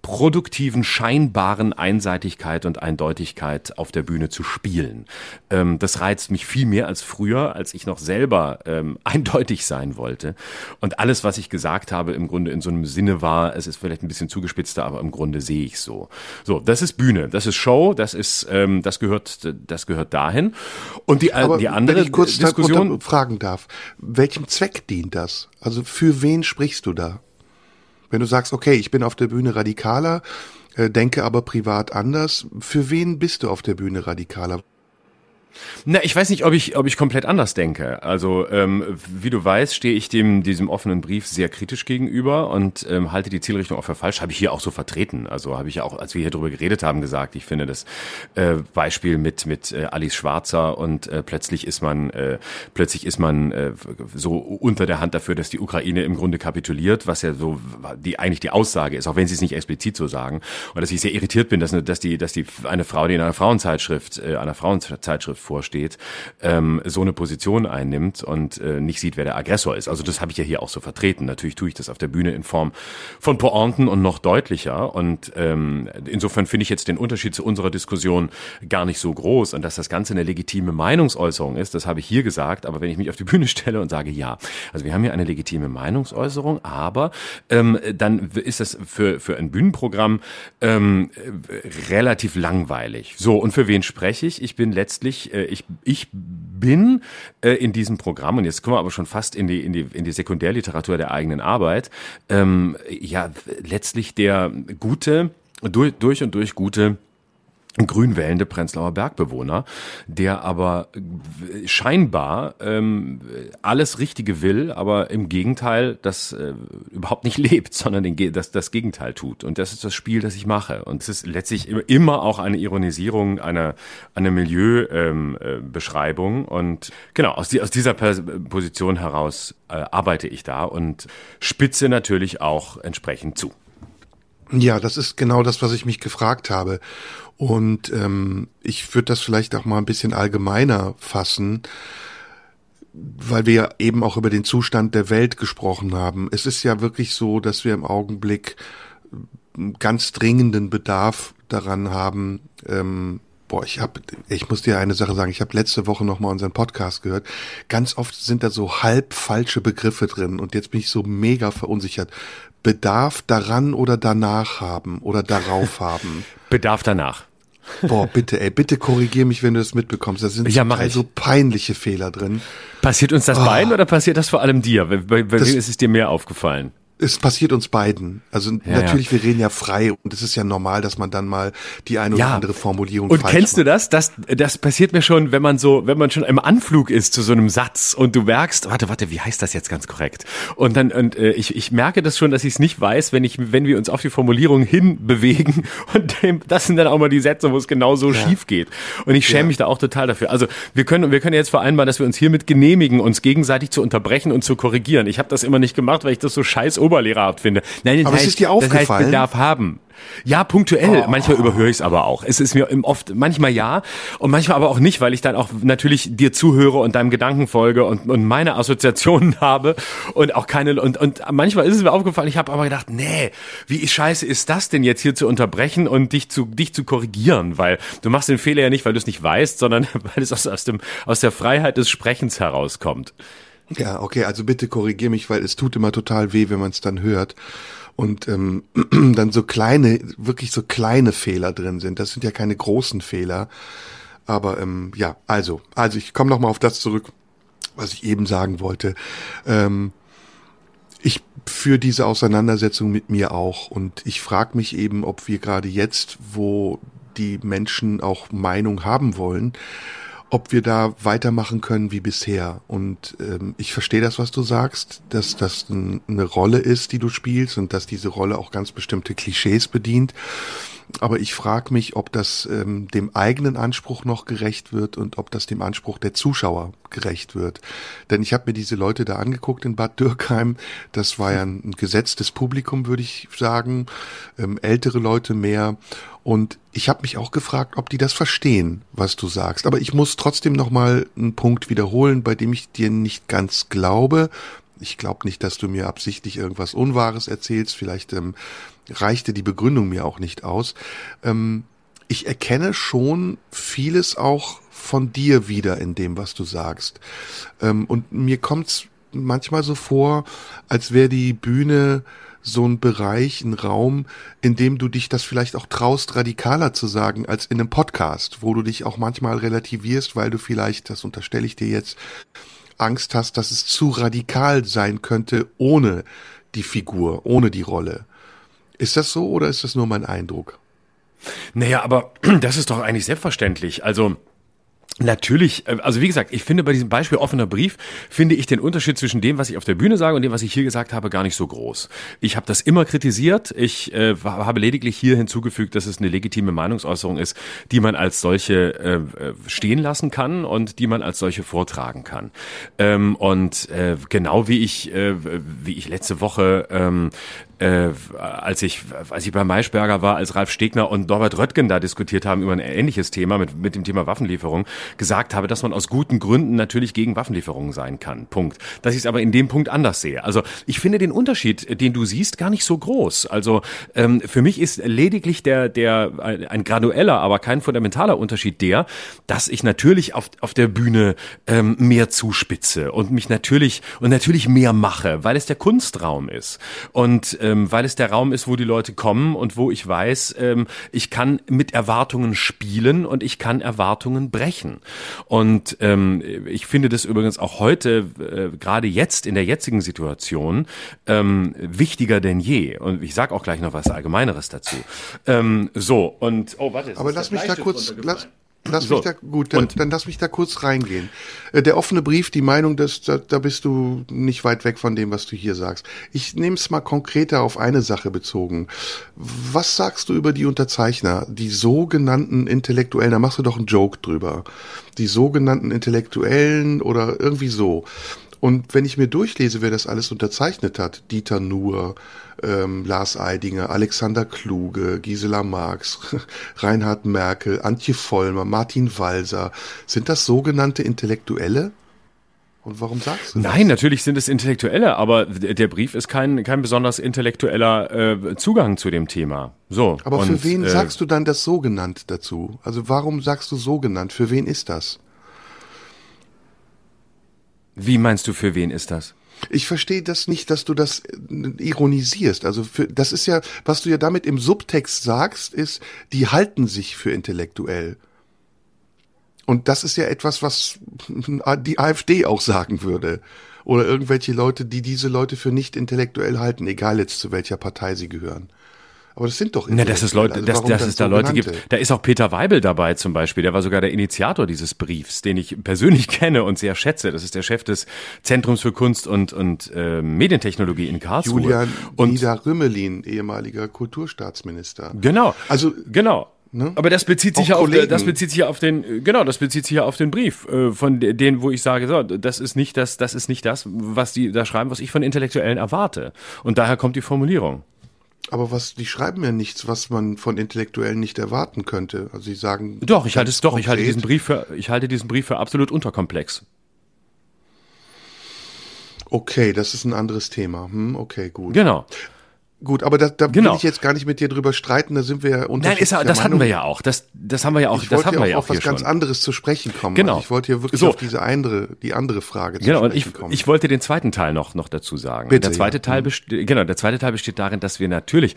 Speaker 3: produktiven, scheinbaren Einseitigkeit und Eindeutigkeit auf der Bühne zu spielen. Ähm, das reizt mich viel mehr als früher, als ich noch selber ähm, eindeutig sein wollte. Und alles, was ich gesagt habe, im Grunde in so einem Sinne war, es ist vielleicht ein bisschen zugespitzter, aber im Grunde sehe ich so. So, das ist Bühne, das ist Show, das ist, ähm, das gehört, das gehört dahin. Und die,
Speaker 2: aber
Speaker 3: die andere
Speaker 2: wenn ich kurz
Speaker 3: Diskussion
Speaker 2: fragen darf, welchem Zweck dient das? Also für wen sprichst du da? Wenn du sagst, okay, ich bin auf der Bühne radikaler, äh, denke aber privat anders, für wen bist du auf der Bühne radikaler?
Speaker 3: Na, ich weiß nicht, ob ich, ob ich komplett anders denke. Also, ähm, wie du weißt, stehe ich dem, diesem offenen Brief sehr kritisch gegenüber und ähm, halte die Zielrichtung auch für falsch. Habe ich hier auch so vertreten. Also habe ich ja auch, als wir hier drüber geredet haben, gesagt, ich finde das äh, Beispiel mit, mit äh, Alice Schwarzer und äh, plötzlich ist man, äh, plötzlich ist man äh, so unter der Hand dafür, dass die Ukraine im Grunde kapituliert, was ja so die eigentlich die Aussage ist, auch wenn sie es nicht explizit so sagen. Und dass ich sehr irritiert bin, dass, dass die, dass die eine Frau, die in einer Frauenzeitschrift, äh, einer Frauenzeitschrift vorsteht, ähm, so eine Position einnimmt und äh, nicht sieht, wer der Aggressor ist. Also das habe ich ja hier auch so vertreten. Natürlich tue ich das auf der Bühne in Form von Pointen und noch deutlicher. Und ähm, insofern finde ich jetzt den Unterschied zu unserer Diskussion gar nicht so groß. Und dass das Ganze eine legitime Meinungsäußerung ist, das habe ich hier gesagt. Aber wenn ich mich auf die Bühne stelle und sage, ja, also wir haben hier eine legitime Meinungsäußerung, aber ähm, dann ist das für, für ein Bühnenprogramm ähm, relativ langweilig. So, und für wen spreche ich? Ich bin letztlich äh, ich, ich bin äh, in diesem Programm, und jetzt kommen wir aber schon fast in die, in die, in die Sekundärliteratur der eigenen Arbeit, ähm, ja, letztlich der gute, durch, durch und durch gute grünwählende Prenzlauer Bergbewohner, der aber scheinbar ähm, alles Richtige will, aber im Gegenteil das äh, überhaupt nicht lebt, sondern den, das, das Gegenteil tut. Und das ist das Spiel, das ich mache. Und es ist letztlich immer auch eine Ironisierung einer, einer Milieubeschreibung. Ähm, äh, und genau, aus, die, aus dieser Position heraus äh, arbeite ich da und spitze natürlich auch entsprechend zu.
Speaker 2: Ja, das ist genau das, was ich mich gefragt habe. Und ähm, ich würde das vielleicht auch mal ein bisschen allgemeiner fassen, weil wir ja eben auch über den Zustand der Welt gesprochen haben. Es ist ja wirklich so, dass wir im Augenblick ganz dringenden Bedarf daran haben, ähm, Boah, ich habe, ich muss dir eine Sache sagen. Ich habe letzte Woche noch mal unseren Podcast gehört. Ganz oft sind da so halb falsche Begriffe drin und jetzt bin ich so mega verunsichert. Bedarf daran oder danach haben oder darauf haben.
Speaker 3: Bedarf danach.
Speaker 2: Boah, bitte, ey, bitte korrigier mich, wenn du das mitbekommst. Da sind
Speaker 3: ja,
Speaker 2: so peinliche Fehler drin.
Speaker 3: Passiert uns das oh. beiden oder passiert das vor allem dir? Bei, bei, bei wem ist es dir mehr aufgefallen?
Speaker 2: Es passiert uns beiden. Also ja, natürlich, ja. wir reden ja frei und es ist ja normal, dass man dann mal die eine oder ja. andere Formulierung
Speaker 3: Und kennst macht. du das? Das das passiert mir schon, wenn man so, wenn man schon im Anflug ist zu so einem Satz und du merkst, warte, warte, wie heißt das jetzt ganz korrekt? Und dann und äh, ich, ich merke das schon, dass ich es nicht weiß, wenn ich wenn wir uns auf die Formulierung hinbewegen und dem, das sind dann auch mal die Sätze, wo es genau so schief geht. Und ich schäme mich da auch total dafür. Also, wir können wir können jetzt vereinbaren, dass wir uns hiermit genehmigen, uns gegenseitig zu unterbrechen und zu korrigieren. Ich habe das immer nicht gemacht, weil ich das so scheiß oberlehrerhaft finde. Nein, das
Speaker 2: aber heißt, es ist dir aufgefallen? Das heißt
Speaker 3: Bedarf haben. Ja, punktuell. Oh. Manchmal überhöre ich es aber auch. Es ist mir oft, manchmal ja und manchmal aber auch nicht, weil ich dann auch natürlich dir zuhöre und deinem Gedanken folge und, und meine Assoziationen habe und auch keine und, und manchmal ist es mir aufgefallen, ich habe aber gedacht, nee, wie scheiße ist das denn jetzt hier zu unterbrechen und dich zu dich zu korrigieren, weil du machst den Fehler ja nicht, weil du es nicht weißt, sondern weil es aus, aus dem aus der Freiheit des Sprechens herauskommt.
Speaker 2: Ja, okay, also bitte korrigier mich, weil es tut immer total weh, wenn man es dann hört und ähm, dann so kleine, wirklich so kleine Fehler drin sind. Das sind ja keine großen Fehler. Aber ähm, ja, also, also ich komme noch mal auf das zurück, was ich eben sagen wollte. Ähm, ich führe diese Auseinandersetzung mit mir auch und ich frage mich eben, ob wir gerade jetzt, wo die Menschen auch Meinung haben wollen, ob wir da weitermachen können wie bisher. Und ähm, ich verstehe das, was du sagst, dass das eine Rolle ist, die du spielst und dass diese Rolle auch ganz bestimmte Klischees bedient. Aber ich frage mich, ob das ähm, dem eigenen Anspruch noch gerecht wird und ob das dem Anspruch der Zuschauer gerecht wird. Denn ich habe mir diese Leute da angeguckt in Bad Dürkheim. Das war ja ein gesetztes Publikum, würde ich sagen. Ähm, ältere Leute mehr. Und ich habe mich auch gefragt, ob die das verstehen, was du sagst. Aber ich muss trotzdem noch mal einen Punkt wiederholen, bei dem ich dir nicht ganz glaube. Ich glaube nicht, dass du mir absichtlich irgendwas Unwahres erzählst. Vielleicht ähm, reichte die Begründung mir auch nicht aus. Ähm, ich erkenne schon vieles auch von dir wieder in dem, was du sagst. Ähm, und mir kommt's manchmal so vor, als wäre die Bühne so ein Bereich, ein Raum, in dem du dich das vielleicht auch traust, radikaler zu sagen als in einem Podcast, wo du dich auch manchmal relativierst, weil du vielleicht, das unterstelle ich dir jetzt, Angst hast, dass es zu radikal sein könnte ohne die Figur, ohne die Rolle. Ist das so oder ist das nur mein Eindruck?
Speaker 3: Naja, aber das ist doch eigentlich selbstverständlich. Also Natürlich, äh, also wie gesagt, ich finde bei diesem Beispiel offener Brief, finde ich den Unterschied zwischen dem, was ich auf der Bühne sage und dem, was ich hier gesagt habe, gar nicht so groß. Ich habe das immer kritisiert. Ich äh, habe lediglich hier hinzugefügt, dass es eine legitime Meinungsäußerung ist, die man als solche äh, äh, stehen lassen kann und die man als solche vortragen kann. Ähm, und äh, genau wie ich, äh, wie ich letzte Woche ähm, äh, als ich, als ich bei Maischberger war, als Ralf Stegner und Norbert Röttgen da diskutiert haben über ein ähnliches Thema mit, mit dem Thema Waffenlieferung, gesagt habe, dass man aus guten Gründen natürlich gegen Waffenlieferungen sein kann. Punkt. Dass ich es aber in dem Punkt anders sehe. Also ich finde den Unterschied, den du siehst, gar nicht so groß. Also ähm, für mich ist lediglich der, der ein gradueller, aber kein fundamentaler Unterschied der, dass ich natürlich auf, auf der Bühne ähm, mehr zuspitze und mich natürlich und natürlich mehr mache, weil es der Kunstraum ist. Und ähm, weil es der Raum ist, wo die Leute kommen und wo ich weiß, ähm, ich kann mit Erwartungen spielen und ich kann Erwartungen brechen. Und ähm, ich finde das übrigens auch heute, äh, gerade jetzt in der jetzigen Situation, ähm, wichtiger denn je. Und ich sage auch gleich noch was Allgemeineres dazu. Ähm, so, und,
Speaker 2: oh, warte. Aber lass mich da kurz, lass, Lass so. mich da, gut, dann, dann, lass mich da kurz reingehen. Äh, der offene Brief, die Meinung, dass, da, da bist du nicht weit weg von dem, was du hier sagst. Ich nehme es mal konkreter auf eine Sache bezogen. Was sagst du über die Unterzeichner, die sogenannten Intellektuellen, da machst du doch einen Joke drüber. Die sogenannten Intellektuellen oder irgendwie so. Und wenn ich mir durchlese, wer das alles unterzeichnet hat, Dieter Nuhr, ähm, Lars Eidinger, Alexander Kluge, Gisela Marx, Reinhard Merkel, Antje Vollmer, Martin Walser, sind das sogenannte Intellektuelle? Und warum sagst du
Speaker 3: das? Nein, natürlich sind es Intellektuelle, aber der Brief ist kein, kein besonders intellektueller äh, Zugang zu dem Thema. So.
Speaker 2: Aber und, für wen äh, sagst du dann das sogenannt dazu? Also warum sagst du sogenannt? Für wen ist das?
Speaker 3: Wie meinst du, für wen ist das?
Speaker 2: Ich verstehe das nicht, dass du das äh, ironisierst. Also für, das ist ja, was du ja damit im Subtext sagst, ist, die halten sich für intellektuell. Und das ist ja etwas, was die AfD auch sagen würde. Oder irgendwelche Leute, die diese Leute für nicht intellektuell halten, egal jetzt zu welcher Partei sie gehören. Aber das sind doch
Speaker 3: Na, dass es Leute, also dass, dass es da Leute gibt. Da ist auch Peter Weibel dabei zum Beispiel. Der war sogar der Initiator dieses Briefs, den ich persönlich kenne und sehr schätze. Das ist der Chef des Zentrums für Kunst und, und äh, Medientechnologie in Karlsruhe.
Speaker 2: Julian und Ida Rümmelin, ehemaliger Kulturstaatsminister.
Speaker 3: Genau. Also genau. Ne? Aber das bezieht sich ja auf das bezieht sich ja auf den genau das bezieht sich ja auf den Brief äh, von denen wo ich sage so das ist nicht das das ist nicht das was die da schreiben was ich von Intellektuellen erwarte und daher kommt die Formulierung.
Speaker 2: Aber was, die schreiben ja nichts, was man von Intellektuellen nicht erwarten könnte. Also sie sagen.
Speaker 3: Doch, ich halte es doch, ich halte diesen Brief für, ich halte diesen Brief für absolut unterkomplex.
Speaker 2: Okay, das ist ein anderes Thema. Hm, okay, gut.
Speaker 3: Genau.
Speaker 2: Gut, aber da, da
Speaker 3: Genau.
Speaker 2: will ich jetzt gar nicht mit dir drüber streiten, da sind wir ja
Speaker 3: Nein, ist, ja- das hatten
Speaker 2: Meinung.
Speaker 3: wir ja auch. Das, das haben wir ja auch,
Speaker 2: Ich
Speaker 3: das
Speaker 2: wollte
Speaker 3: haben
Speaker 2: ja
Speaker 3: wir
Speaker 2: auch
Speaker 3: ja
Speaker 2: auf
Speaker 3: auch hier
Speaker 2: was ganz
Speaker 3: schon.
Speaker 2: anderes zu sprechen kommen.
Speaker 3: Genau.
Speaker 2: Also ich wollte hier wirklich
Speaker 3: So.
Speaker 2: auf diese andere, die andere Frage zu
Speaker 3: Genau, und ich,
Speaker 2: sprechen kommen.
Speaker 3: ich wollte den zweiten Teil noch, noch dazu sagen.
Speaker 2: Bitte,
Speaker 3: der zweite
Speaker 2: ja.
Speaker 3: Teil besteht, genau, der zweite Teil besteht darin, dass wir natürlich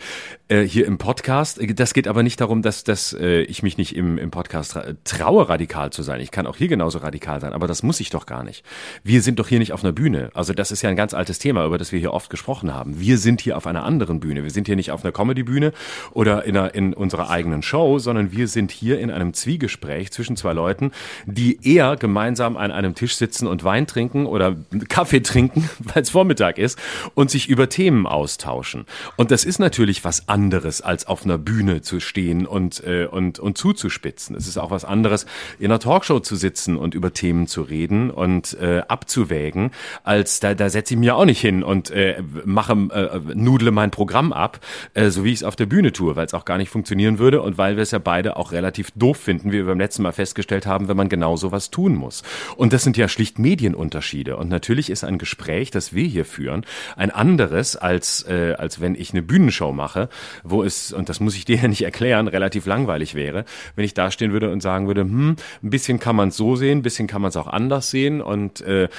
Speaker 3: äh, hier im Podcast, äh, das geht aber nicht darum, dass, dass äh, ich mich nicht im, im Podcast ra- traue, radikal zu sein. Ich kann auch hier genauso radikal sein, aber das muss ich doch gar nicht. Wir sind doch hier nicht auf einer Bühne. Also das ist ja ein ganz altes Thema, über das wir hier oft gesprochen haben. Wir sind hier auf einer anderen Bühne. Wir sind hier nicht auf einer Comedy-Bühne oder in, einer, in unserer eigenen Show, sondern wir sind hier in einem Zwiegespräch zwischen zwei Leuten, die eher gemeinsam an einem Tisch sitzen und Wein trinken oder Kaffee trinken, weil es Vormittag ist, und sich über Themen austauschen. Und das ist natürlich was anderes, als auf einer Bühne zu stehen und, äh, und, und zuzuspitzen. Es ist auch was anderes, in einer Talkshow zu sitzen und über Themen zu reden und äh, abzuwägen, als da, da setze ich mir auch nicht hin und äh, mache, äh, nudle mein Programm ab, äh, so wie ich es auf der Bühne tue, weil es auch gar nicht funktionieren würde und weil wir es ja beide auch relativ doof finden, wie wir beim letzten Mal festgestellt haben, wenn man genau sowas tun muss. Und das sind ja schlicht Medienunterschiede. Und natürlich ist ein Gespräch, das wir hier führen, ein anderes, als, äh, als wenn ich eine Bühnenshow mache, wo es, und das muss ich dir ja nicht erklären, relativ langweilig wäre, wenn ich da stehen würde und sagen würde, hm, ein bisschen kann man es so sehen, ein bisschen kann man es auch anders sehen und äh,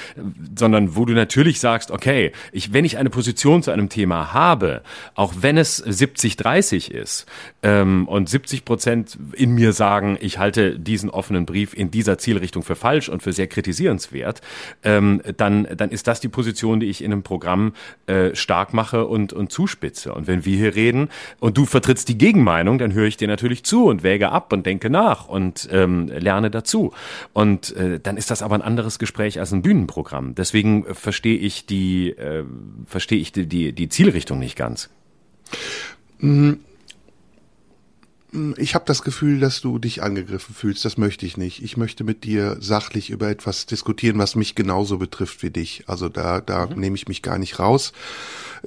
Speaker 3: sondern wo du natürlich sagst, okay, ich, wenn ich eine Position zu einem Thema habe, auch wenn es 70-30 ist ähm, und 70 Prozent in mir sagen, ich halte diesen offenen Brief in dieser Zielrichtung für falsch und für sehr kritisierenswert, ähm, dann, dann ist das die Position, die ich in einem Programm äh, stark mache und, und zuspitze. Und wenn wir hier reden und du vertrittst die Gegenmeinung, dann höre ich dir natürlich zu und wäge ab und denke nach und ähm, lerne dazu. Und äh, dann ist das aber ein anderes Gespräch als ein Bühnenprogramm. Deswegen verstehe ich die, äh, verstehe ich die, die, die Zielrichtung nicht ganz.
Speaker 2: Ich habe das Gefühl, dass du dich angegriffen fühlst. Das möchte ich nicht. Ich möchte mit dir sachlich über etwas diskutieren, was mich genauso betrifft wie dich. Also da, da nehme ich mich gar nicht raus.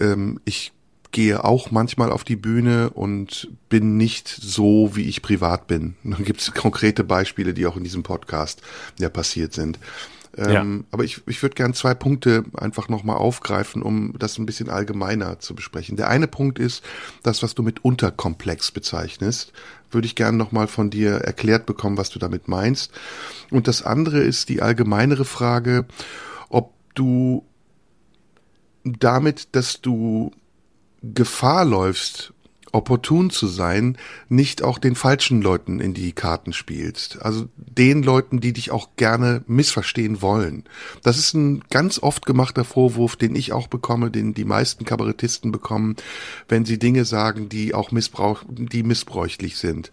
Speaker 2: Ähm, ich gehe auch manchmal auf die Bühne und bin nicht so, wie ich privat bin. Dann gibt es konkrete Beispiele, die auch in diesem Podcast ja passiert sind. Ähm, Aber ich, ich würde gern zwei Punkte einfach nochmal aufgreifen, um das ein bisschen allgemeiner zu besprechen. Der eine Punkt ist, das, was du mit Unterkomplex bezeichnest, würde ich gern nochmal von dir erklärt bekommen, was du damit meinst. Und das andere ist die allgemeinere Frage, ob du damit, dass du Gefahr läufst, opportun zu sein, nicht auch den falschen Leuten in die Karten spielst. Also den Leuten, die dich auch gerne missverstehen wollen. Das ist ein ganz oft gemachter Vorwurf, den ich auch bekomme, den die meisten Kabarettisten bekommen, wenn sie Dinge sagen, die auch missbrauch, die missbräuchlich sind.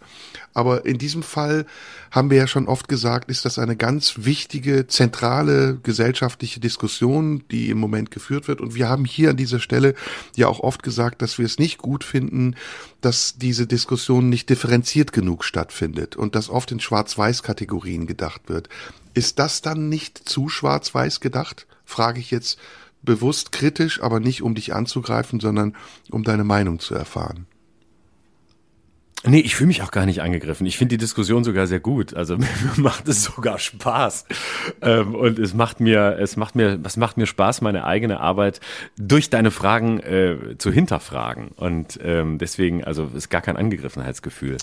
Speaker 2: Aber in diesem Fall haben wir ja schon oft gesagt, ist das eine ganz wichtige, zentrale gesellschaftliche Diskussion, die im Moment geführt wird. Und wir haben hier an dieser Stelle ja auch oft gesagt, dass wir es nicht gut finden, dass diese Diskussion nicht differenziert genug stattfindet und dass oft in Schwarz-Weiß-Kategorien gedacht wird. Ist das dann nicht zu schwarz-weiß gedacht? Frage ich jetzt bewusst kritisch, aber nicht um dich anzugreifen, sondern um deine Meinung zu erfahren.
Speaker 3: Nee, ich fühle mich auch gar nicht angegriffen. Ich finde die Diskussion sogar sehr gut. Also mir macht es sogar Spaß. Ähm, und es macht mir, es macht mir, es macht mir Spaß, meine eigene Arbeit durch deine Fragen äh, zu hinterfragen. Und ähm, deswegen, also ist gar kein Angegriffenheitsgefühl.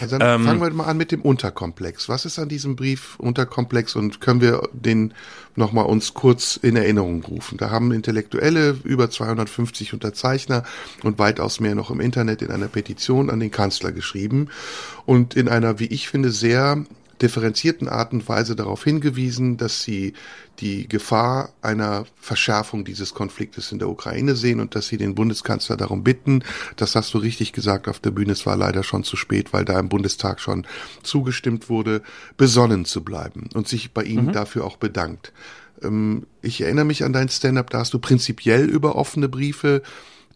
Speaker 2: Also dann fangen wir mal an mit dem Unterkomplex. Was ist an diesem Brief Unterkomplex und können wir den nochmal uns kurz in Erinnerung rufen? Da haben Intellektuelle über 250 Unterzeichner und weitaus mehr noch im Internet in einer Petition an den Kanzler geschrieben und in einer, wie ich finde, sehr differenzierten Art und Weise darauf hingewiesen, dass sie die Gefahr einer Verschärfung dieses Konfliktes in der Ukraine sehen und dass sie den Bundeskanzler darum bitten, das hast du richtig gesagt auf der Bühne, es war leider schon zu spät, weil da im Bundestag schon zugestimmt wurde, besonnen zu bleiben und sich bei ihm dafür auch bedankt. Ähm, ich erinnere mich an dein Stand-up, da hast du prinzipiell über offene Briefe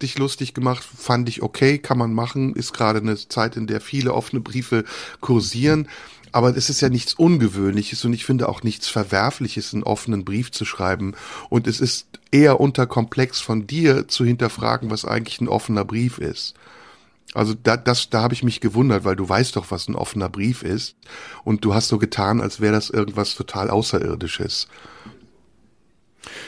Speaker 2: dich lustig gemacht, fand ich okay, kann man machen, ist gerade eine Zeit, in der viele offene Briefe kursieren. Aber es ist ja nichts Ungewöhnliches und ich finde auch nichts Verwerfliches, einen offenen Brief zu schreiben. Und es ist eher unterkomplex von dir zu hinterfragen, was eigentlich ein offener Brief ist. Also da, das, da habe ich mich gewundert, weil du weißt doch, was ein offener Brief ist. Und du hast so getan, als wäre das irgendwas total Außerirdisches.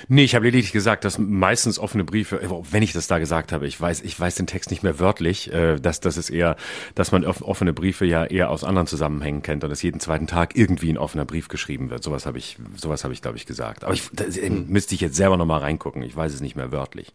Speaker 3: Nee, ich habe lediglich gesagt, dass meistens offene Briefe, äh, wenn ich das da gesagt habe, ich weiß, ich weiß den Text nicht mehr wörtlich, äh, dass das ist eher, dass man offene Briefe ja eher aus anderen Zusammenhängen kennt und dass jeden zweiten Tag irgendwie ein offener Brief geschrieben wird. Sowas habe ich, sowas habe ich, glaube ich, gesagt. Aber ich das, hm. müsste ich jetzt selber nochmal reingucken. Ich weiß es nicht mehr wörtlich.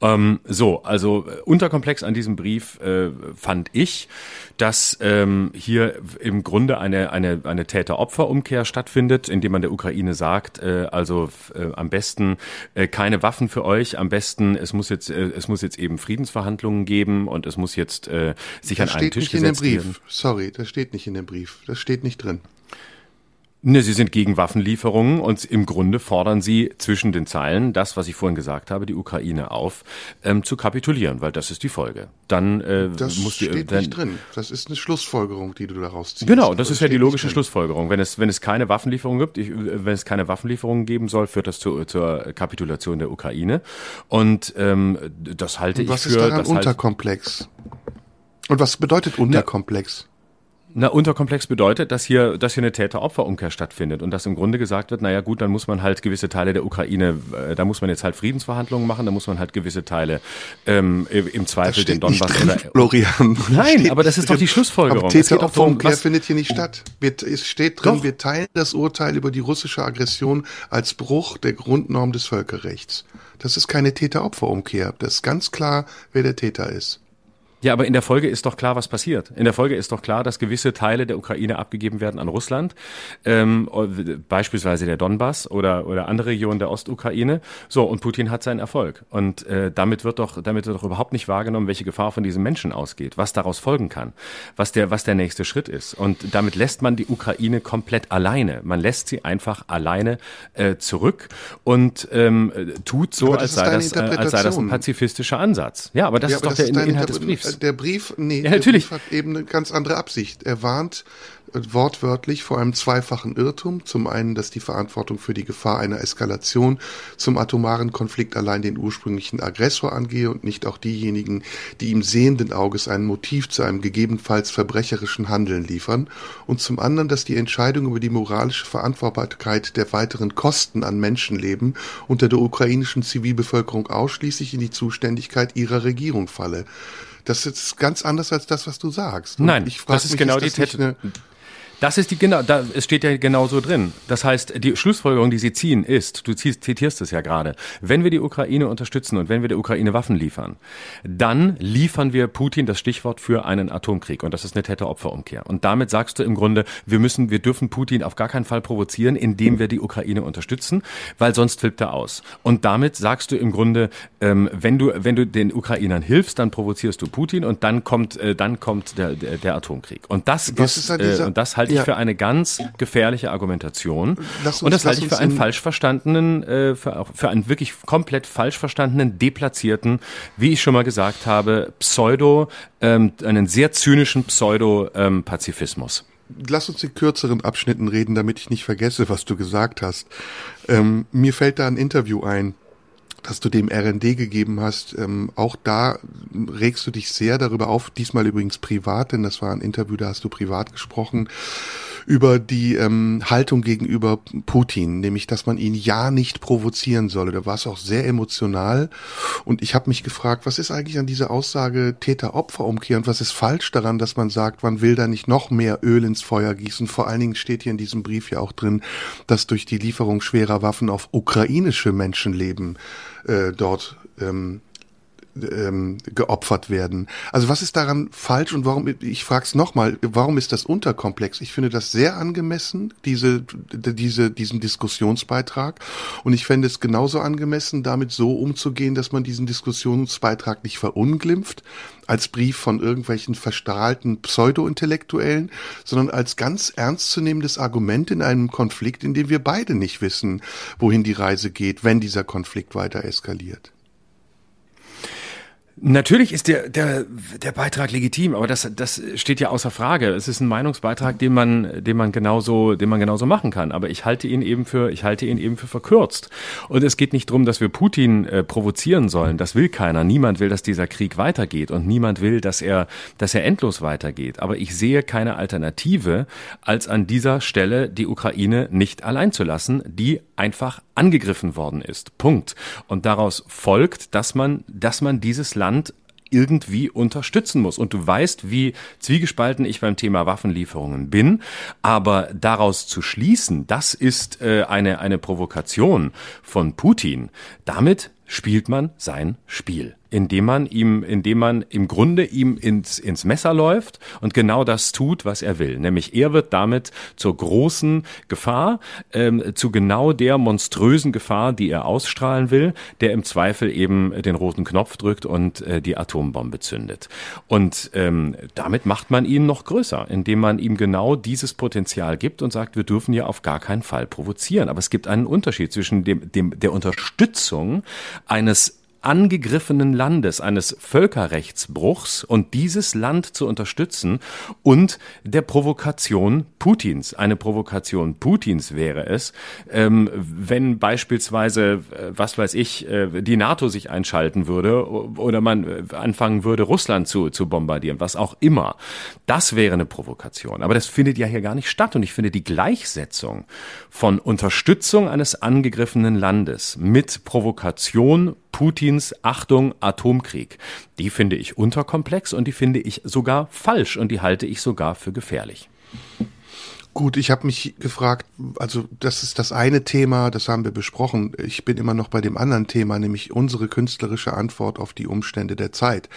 Speaker 3: Ähm, so, also äh, unterkomplex an diesem Brief äh, fand ich, dass ähm, hier im Grunde eine eine eine Täter-Opfer-Umkehr stattfindet, indem man der Ukraine sagt, äh, also äh, am besten besten äh, keine Waffen für euch, am besten es muss jetzt äh, es muss jetzt eben Friedensverhandlungen geben und es muss jetzt äh, sich das an einen Tisch gesetzt werden.
Speaker 2: Das steht nicht in dem Brief. Sorry, das steht nicht in dem Brief. Das steht nicht drin.
Speaker 3: Ne, sie sind gegen Waffenlieferungen und im Grunde fordern sie zwischen den Zeilen das, was ich vorhin gesagt habe, die Ukraine auf, ähm, zu kapitulieren, weil das ist die Folge. Dann äh,
Speaker 2: das
Speaker 3: muss die,
Speaker 2: steht
Speaker 3: dann,
Speaker 2: nicht drin. Das ist eine Schlussfolgerung, die du daraus ziehst.
Speaker 3: Genau, das, das ist ja die logische Schlussfolgerung. Wenn es wenn es keine Waffenlieferungen gibt, ich, wenn es keine Waffenlieferungen geben soll, führt das zu, zur Kapitulation der Ukraine. Und ähm, das halte
Speaker 2: und was
Speaker 3: ich
Speaker 2: für.
Speaker 3: Was
Speaker 2: ist daran unterkomplex? Und was bedeutet unterkomplex?
Speaker 3: Na, unterkomplex bedeutet, dass hier, dass hier eine Täter-Opfer-Umkehr stattfindet und dass im Grunde gesagt wird, naja gut, dann muss man halt gewisse Teile der Ukraine, äh, da muss man jetzt halt Friedensverhandlungen machen, da muss man halt gewisse Teile ähm, im Zweifel den Donbass
Speaker 2: drin, oder. Florian.
Speaker 3: Nein, aber das ist doch die Schlussfolgerung.
Speaker 2: Täter-Opfer-Umkehr findet hier nicht statt. es steht drin, doch. wir teilen das Urteil über die russische Aggression als Bruch der Grundnorm des Völkerrechts. Das ist keine Täter-Opfer-Umkehr. Das ist ganz klar, wer der Täter ist.
Speaker 3: Ja, aber in der Folge ist doch klar, was passiert. In der Folge ist doch klar, dass gewisse Teile der Ukraine abgegeben werden an Russland, ähm, beispielsweise der Donbass oder, oder andere Regionen der Ostukraine. So, und Putin hat seinen Erfolg. Und äh, damit wird doch, damit wird doch überhaupt nicht wahrgenommen, welche Gefahr von diesen Menschen ausgeht, was daraus folgen kann, was der, was der nächste Schritt ist. Und damit lässt man die Ukraine komplett alleine. Man lässt sie einfach alleine äh, zurück und ähm, tut so, als sei, das, äh, als sei das ein pazifistischer Ansatz. Ja, aber das ja, ist doch der Inhalt des Briefs
Speaker 2: der Brief, nee,
Speaker 3: ja, natürlich.
Speaker 2: Brief hat eben eine ganz andere Absicht. Er warnt wortwörtlich vor einem zweifachen Irrtum. Zum einen, dass die Verantwortung für die Gefahr einer Eskalation zum atomaren Konflikt allein den ursprünglichen Aggressor angehe und nicht auch diejenigen, die ihm sehenden Auges ein Motiv zu einem gegebenenfalls verbrecherischen Handeln liefern. Und zum anderen, dass die Entscheidung über die moralische Verantwortbarkeit der weiteren Kosten an Menschenleben unter der ukrainischen Zivilbevölkerung ausschließlich in die Zuständigkeit ihrer Regierung falle. Das ist ganz anders als das, was du sagst.
Speaker 3: Und Nein, das ist mich, genau ist die Tätigkeit. Das ist die genau, da es steht ja genau so drin. Das heißt, die Schlussfolgerung, die sie ziehen, ist, du zitierst es ja gerade, wenn wir die Ukraine unterstützen und wenn wir der Ukraine Waffen liefern, dann liefern wir Putin das Stichwort für einen Atomkrieg und das ist eine Täter-Opfer-Umkehr. Und damit sagst du im Grunde, wir müssen, wir dürfen Putin auf gar keinen Fall provozieren, indem wir die Ukraine unterstützen, weil sonst flippt er aus. Und damit sagst du im Grunde, ähm, wenn du wenn du den Ukrainern hilfst, dann provozierst du Putin und dann kommt äh, dann kommt der, der, der Atomkrieg. Und das Was ist, ist äh, und das halte halte ich für eine ganz gefährliche Argumentation. Uns, und das halte ich für einen falsch verstandenen, äh, für, für einen wirklich komplett falsch verstandenen, deplatzierten, wie ich schon mal gesagt habe, Pseudo, ähm, einen sehr zynischen Pseudo-Pazifismus. Ähm,
Speaker 2: Lass uns in kürzeren Abschnitten reden, damit ich nicht vergesse, was du gesagt hast. Ähm, mir fällt da ein Interview ein dass du dem RND gegeben hast. Ähm, auch da regst du dich sehr darüber auf, diesmal übrigens privat, denn das war ein Interview, da hast du privat gesprochen, über die ähm, Haltung gegenüber Putin, nämlich dass man ihn ja nicht provozieren solle. Da war es auch sehr emotional und ich habe mich gefragt, was ist eigentlich an dieser Aussage Täter-Opfer-Umkehr und was ist falsch daran, dass man sagt, man will da nicht noch mehr Öl ins Feuer gießen. Vor allen Dingen steht hier in diesem Brief ja auch drin, dass durch die Lieferung schwerer Waffen auf ukrainische Menschenleben äh, dort ähm, ähm, geopfert werden. Also was ist daran falsch und warum, ich frage es nochmal, warum ist das unterkomplex? Ich finde das sehr angemessen, diese, diese, diesen Diskussionsbeitrag und ich fände es genauso angemessen, damit so umzugehen, dass man diesen Diskussionsbeitrag nicht verunglimpft, als Brief von irgendwelchen verstrahlten Pseudo-Intellektuellen, sondern als ganz ernstzunehmendes Argument in einem Konflikt, in dem wir beide nicht wissen, wohin die Reise geht, wenn dieser Konflikt weiter eskaliert.
Speaker 3: Natürlich ist der, der, der Beitrag legitim, aber das, das steht ja außer Frage. Es ist ein Meinungsbeitrag, den man, den man genauso, den man genauso machen kann. Aber ich halte ihn eben für, ich halte ihn eben für verkürzt. Und es geht nicht darum, dass wir Putin äh, provozieren sollen. Das will keiner. Niemand will, dass dieser Krieg weitergeht und niemand will, dass er, dass er endlos weitergeht. Aber ich sehe keine Alternative, als an dieser Stelle die Ukraine nicht allein zu lassen, die einfach angegriffen worden ist. Punkt. Und daraus folgt, dass man, dass man dieses Land irgendwie unterstützen muss. Und du weißt, wie zwiegespalten ich beim Thema Waffenlieferungen bin. Aber daraus zu schließen, das ist äh, eine, eine Provokation von Putin, damit spielt man sein Spiel indem man ihm, indem man im Grunde ihm ins, ins Messer läuft und genau das tut, was er will. Nämlich er wird damit zur großen Gefahr, ähm, zu genau der monströsen Gefahr, die er ausstrahlen will, der im Zweifel eben den roten Knopf drückt und äh, die Atombombe zündet. Und ähm, damit macht man ihn noch größer, indem man ihm genau dieses Potenzial gibt und sagt, wir dürfen ja auf gar keinen Fall provozieren. Aber es gibt einen Unterschied zwischen dem, dem der Unterstützung eines angegriffenen Landes, eines Völkerrechtsbruchs und dieses Land zu unterstützen und der Provokation Putins. Eine Provokation Putins wäre es, ähm, wenn beispielsweise, äh, was weiß ich, äh, die NATO sich einschalten würde oder man äh, anfangen würde, Russland zu, zu bombardieren, was auch immer. Das wäre eine Provokation. Aber das findet ja hier gar nicht statt und ich finde die Gleichsetzung von Unterstützung eines angegriffenen Landes mit Provokation Putins Achtung Atomkrieg. Die finde ich unterkomplex und die finde ich sogar falsch und die halte ich sogar für gefährlich.
Speaker 2: Gut, ich habe mich gefragt, also das ist das eine Thema, das haben wir besprochen. Ich bin immer noch bei dem anderen Thema, nämlich unsere künstlerische Antwort auf die Umstände der Zeit.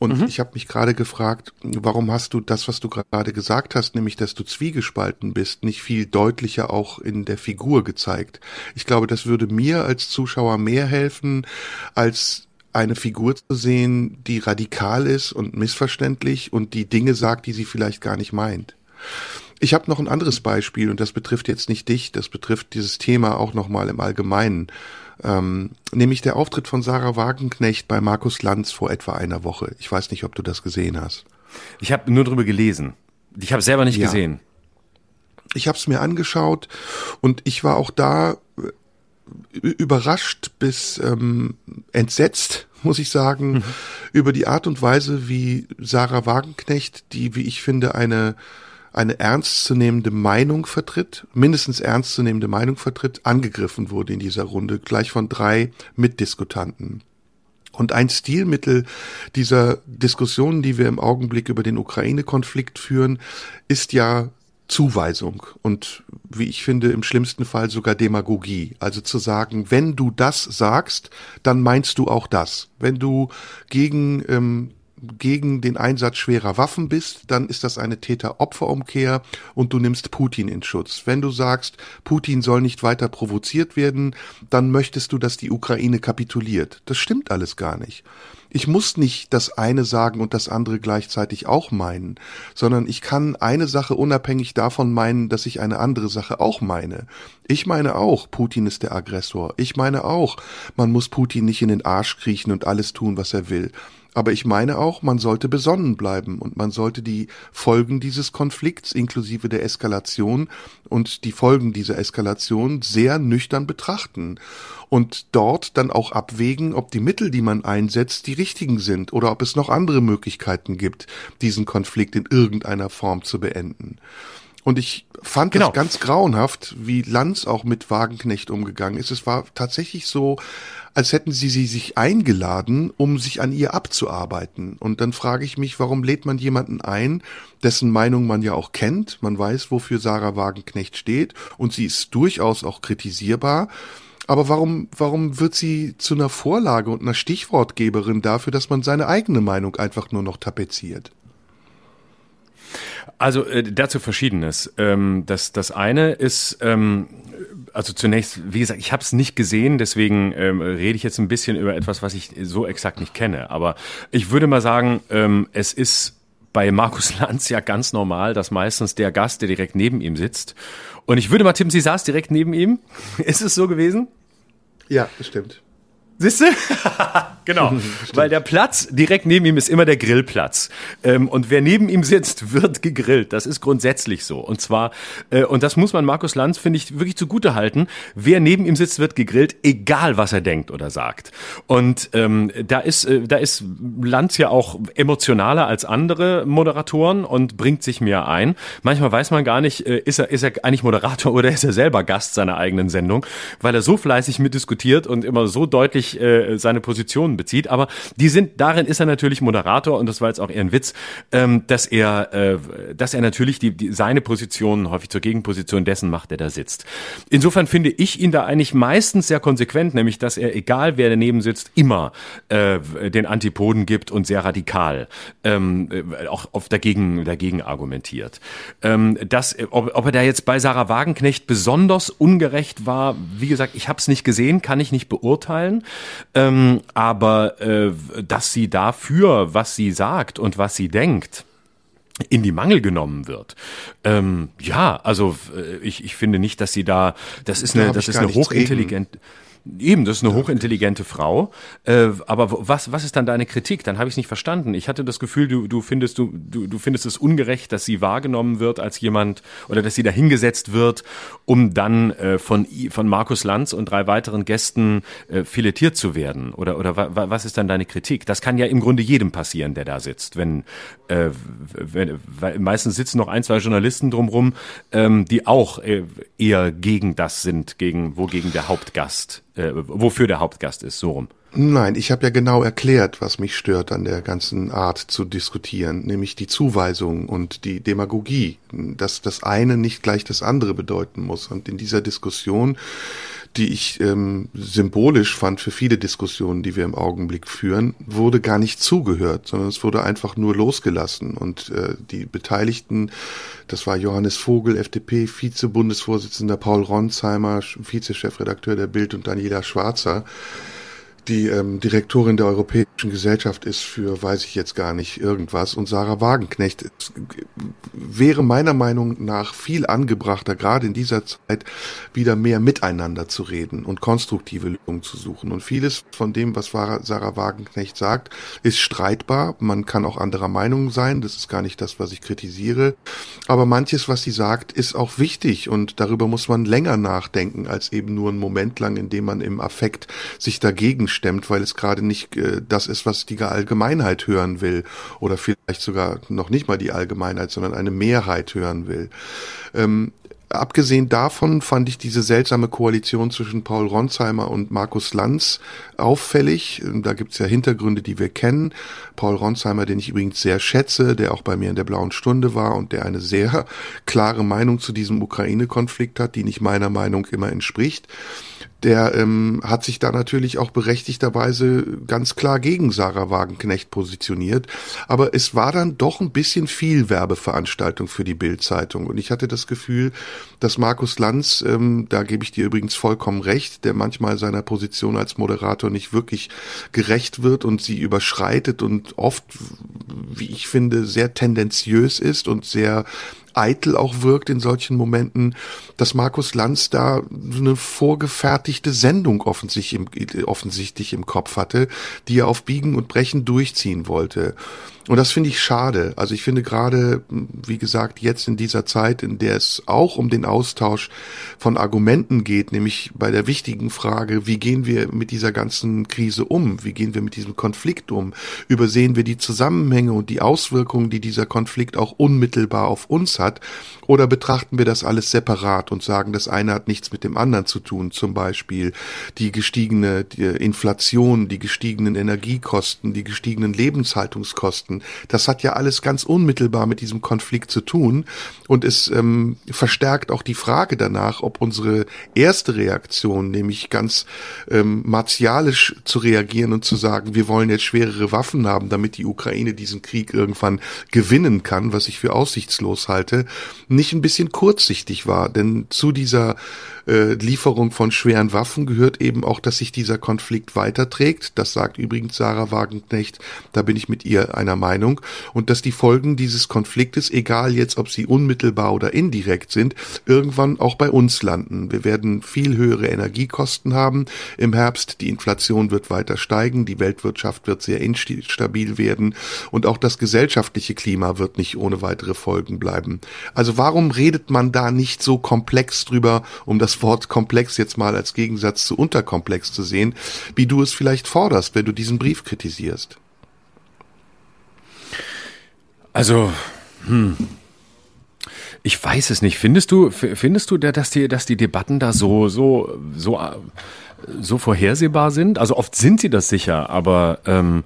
Speaker 2: Und mhm. ich habe mich gerade gefragt, warum hast du das, was du gerade gesagt hast, nämlich dass du zwiegespalten bist, nicht viel deutlicher auch in der Figur gezeigt. Ich glaube, das würde mir als Zuschauer mehr helfen, als eine Figur zu sehen, die radikal ist und missverständlich und die Dinge sagt, die sie vielleicht gar nicht meint. Ich habe noch ein anderes Beispiel und das betrifft jetzt nicht dich, das betrifft dieses Thema auch nochmal im Allgemeinen. Ähm, nämlich der Auftritt von Sarah Wagenknecht bei Markus Lanz vor etwa einer Woche. Ich weiß nicht, ob du das gesehen hast.
Speaker 3: Ich habe nur drüber gelesen. Ich habe selber nicht ja. gesehen.
Speaker 2: Ich habe es mir angeschaut und ich war auch da äh, überrascht bis ähm, entsetzt, muss ich sagen, mhm. über die Art und Weise, wie Sarah Wagenknecht, die, wie ich finde, eine eine ernstzunehmende Meinung vertritt, mindestens ernstzunehmende Meinung vertritt, angegriffen wurde in dieser Runde, gleich von drei Mitdiskutanten. Und ein Stilmittel dieser Diskussionen, die wir im Augenblick über den Ukraine-Konflikt führen, ist ja Zuweisung und wie ich finde im schlimmsten Fall sogar Demagogie. Also zu sagen, wenn du das sagst, dann meinst du auch das. Wenn du gegen ähm, gegen den Einsatz schwerer Waffen bist, dann ist das eine Täter-Opfer-Umkehr und du nimmst Putin in Schutz. Wenn du sagst, Putin soll nicht weiter provoziert werden, dann möchtest du, dass die Ukraine kapituliert. Das stimmt alles gar nicht. Ich muss nicht das eine sagen und das andere gleichzeitig auch meinen, sondern ich kann eine Sache unabhängig davon meinen, dass ich eine andere Sache auch meine. Ich meine auch, Putin ist der Aggressor. Ich meine auch, man muss Putin nicht in den Arsch kriechen und alles tun, was er will. Aber ich meine auch, man sollte besonnen bleiben und man sollte die Folgen dieses Konflikts inklusive der Eskalation und die Folgen dieser Eskalation sehr nüchtern betrachten und dort dann auch abwägen, ob die Mittel, die man einsetzt, die richtigen sind oder ob es noch andere Möglichkeiten gibt, diesen Konflikt in irgendeiner Form zu beenden. Und ich fand genau. es ganz grauenhaft, wie Lanz auch mit Wagenknecht umgegangen ist. Es war tatsächlich so, als hätten sie sie sich eingeladen, um sich an ihr abzuarbeiten. Und dann frage ich mich, warum lädt man jemanden ein, dessen Meinung man ja auch kennt, man weiß, wofür Sarah Wagenknecht steht und sie ist durchaus auch kritisierbar. Aber warum, warum wird sie zu einer Vorlage und einer Stichwortgeberin dafür, dass man seine eigene Meinung einfach nur noch tapeziert?
Speaker 3: Also äh, dazu verschiedenes. Ähm, das, das eine ist, ähm, also zunächst, wie gesagt, ich habe es nicht gesehen, deswegen ähm, rede ich jetzt ein bisschen über etwas, was ich so exakt nicht kenne. Aber ich würde mal sagen, ähm, es ist bei Markus Lanz ja ganz normal, dass meistens der Gast, der direkt neben ihm sitzt. Und ich würde mal tippen, sie saß direkt neben ihm. Ist es so gewesen?
Speaker 2: Ja, bestimmt.
Speaker 3: Siehst du? Genau, weil der Platz direkt neben ihm ist immer der Grillplatz. Ähm, und wer neben ihm sitzt, wird gegrillt. Das ist grundsätzlich so. Und zwar, äh, und das muss man Markus Lanz, finde ich, wirklich zugute halten. Wer neben ihm sitzt, wird gegrillt, egal was er denkt oder sagt. Und ähm, da ist, äh, da ist Lanz ja auch emotionaler als andere Moderatoren und bringt sich mehr ein. Manchmal weiß man gar nicht, äh, ist er, ist er eigentlich Moderator oder ist er selber Gast seiner eigenen Sendung, weil er so fleißig mitdiskutiert und immer so deutlich äh, seine Positionen bezieht. Aber die sind, darin ist er natürlich Moderator und das war jetzt auch eher ein Witz, ähm, dass er, äh, dass er natürlich die, die, seine Position häufig zur Gegenposition dessen macht, der da sitzt. Insofern finde ich ihn da eigentlich meistens sehr konsequent, nämlich dass er, egal wer daneben sitzt, immer äh, den Antipoden gibt und sehr radikal ähm, äh, auch auf dagegen, dagegen argumentiert. Ähm, dass, ob, ob er da jetzt bei Sarah Wagenknecht besonders ungerecht war, wie gesagt, ich habe es nicht gesehen, kann ich nicht beurteilen. Ähm, aber äh, dass sie dafür, was sie sagt und was sie denkt, in die Mangel genommen wird. Ähm, ja, also äh, ich, ich finde nicht, dass sie da, das ist eine, das ist eine hochintelligente. Eben, das ist eine hochintelligente Frau. Äh, aber was, was ist dann deine Kritik? Dann habe ich es nicht verstanden. Ich hatte das Gefühl, du, du findest du, du, du findest es ungerecht, dass sie wahrgenommen wird als jemand oder dass sie da hingesetzt wird, um dann äh, von von Markus Lanz und drei weiteren Gästen äh, filetiert zu werden. Oder oder wa, was ist dann deine Kritik? Das kann ja im Grunde jedem passieren, der da sitzt. Wenn, äh, wenn weil meistens sitzen noch ein zwei Journalisten drumrum, ähm, die auch äh, eher gegen das sind, gegen wogegen der Hauptgast äh, wofür der Hauptgast ist, so rum.
Speaker 2: Nein, ich habe ja genau erklärt, was mich stört an der ganzen Art zu diskutieren, nämlich die Zuweisung und die Demagogie, dass das eine nicht gleich das andere bedeuten muss. Und in dieser Diskussion, die ich ähm, symbolisch fand für viele Diskussionen, die wir im Augenblick führen, wurde gar nicht zugehört, sondern es wurde einfach nur losgelassen. Und äh, die Beteiligten, das war Johannes Vogel, FDP, Vize-Bundesvorsitzender Paul Ronsheimer, Vize-Chefredakteur der Bild und Daniela Schwarzer, die ähm, Direktorin der Europäischen Gesellschaft ist für, weiß ich jetzt gar nicht, irgendwas. Und Sarah Wagenknecht ist, wäre meiner Meinung nach viel angebrachter, gerade in dieser Zeit, wieder mehr miteinander zu reden und konstruktive Lösungen zu suchen. Und vieles von dem, was Sarah Wagenknecht sagt, ist streitbar. Man kann auch anderer Meinung sein. Das ist gar nicht das, was ich kritisiere. Aber manches, was sie sagt, ist auch wichtig. Und darüber muss man länger nachdenken, als eben nur einen Moment lang, in dem man im Affekt sich dagegen stemmt, weil es gerade nicht äh, das ist, was die Allgemeinheit hören will oder vielleicht sogar noch nicht mal die Allgemeinheit, sondern eine Mehrheit hören will. Ähm, Abgesehen davon fand ich diese seltsame Koalition zwischen Paul Ronsheimer und Markus Lanz auffällig. Da gibt's ja Hintergründe, die wir kennen. Paul Ronsheimer, den ich übrigens sehr schätze, der auch bei mir in der blauen Stunde war und der eine sehr klare Meinung zu diesem Ukraine-Konflikt hat, die nicht meiner Meinung immer entspricht der ähm, hat sich da natürlich auch berechtigterweise ganz klar gegen Sarah Wagenknecht positioniert. Aber es war dann doch ein bisschen viel Werbeveranstaltung für die Bildzeitung. Und ich hatte das Gefühl, dass Markus Lanz, ähm, da gebe ich dir übrigens vollkommen recht, der manchmal seiner Position als Moderator nicht wirklich gerecht wird und sie überschreitet und oft, wie ich finde, sehr tendenziös ist und sehr eitel auch wirkt in solchen Momenten, dass Markus Lanz da eine vorgefertigte Sendung offensichtlich im, offensichtlich im Kopf hatte, die er auf Biegen und Brechen durchziehen wollte. Und das finde ich schade. Also ich finde gerade, wie gesagt, jetzt in dieser Zeit, in der es auch um den Austausch von Argumenten geht, nämlich bei der wichtigen Frage, wie gehen wir mit dieser ganzen Krise um? Wie gehen wir mit diesem Konflikt um? Übersehen wir die Zusammenhänge und die Auswirkungen, die dieser Konflikt auch unmittelbar auf uns hat? Oder betrachten wir das alles separat und sagen, das eine hat nichts mit dem anderen zu tun? Zum Beispiel die gestiegene Inflation, die gestiegenen Energiekosten, die gestiegenen Lebenshaltungskosten das hat ja alles ganz unmittelbar mit diesem Konflikt zu tun und es ähm, verstärkt auch die Frage danach, ob unsere erste Reaktion, nämlich ganz ähm, martialisch zu reagieren und zu sagen, wir wollen jetzt schwerere Waffen haben, damit die Ukraine diesen Krieg irgendwann gewinnen kann, was ich für aussichtslos halte, nicht ein bisschen kurzsichtig war. Denn zu dieser äh, Lieferung von schweren Waffen gehört eben auch, dass sich dieser Konflikt weiterträgt. Das sagt übrigens Sarah Wagenknecht. Da bin ich mit ihr einer Meinung und dass die Folgen dieses Konfliktes, egal jetzt ob sie unmittelbar oder indirekt sind, irgendwann auch bei uns landen. Wir werden viel höhere Energiekosten haben im Herbst, die Inflation wird weiter steigen, die Weltwirtschaft wird sehr instabil werden und auch das gesellschaftliche Klima wird nicht ohne weitere Folgen bleiben. Also warum redet man da nicht so komplex drüber, um das Wort komplex jetzt mal als Gegensatz zu unterkomplex zu sehen, wie du es vielleicht forderst, wenn du diesen Brief kritisierst?
Speaker 3: Also, hm. Ich weiß es nicht. Findest du, findest du, dass die, dass die Debatten da so, so, so, so vorhersehbar sind? Also oft sind sie das sicher, aber ähm,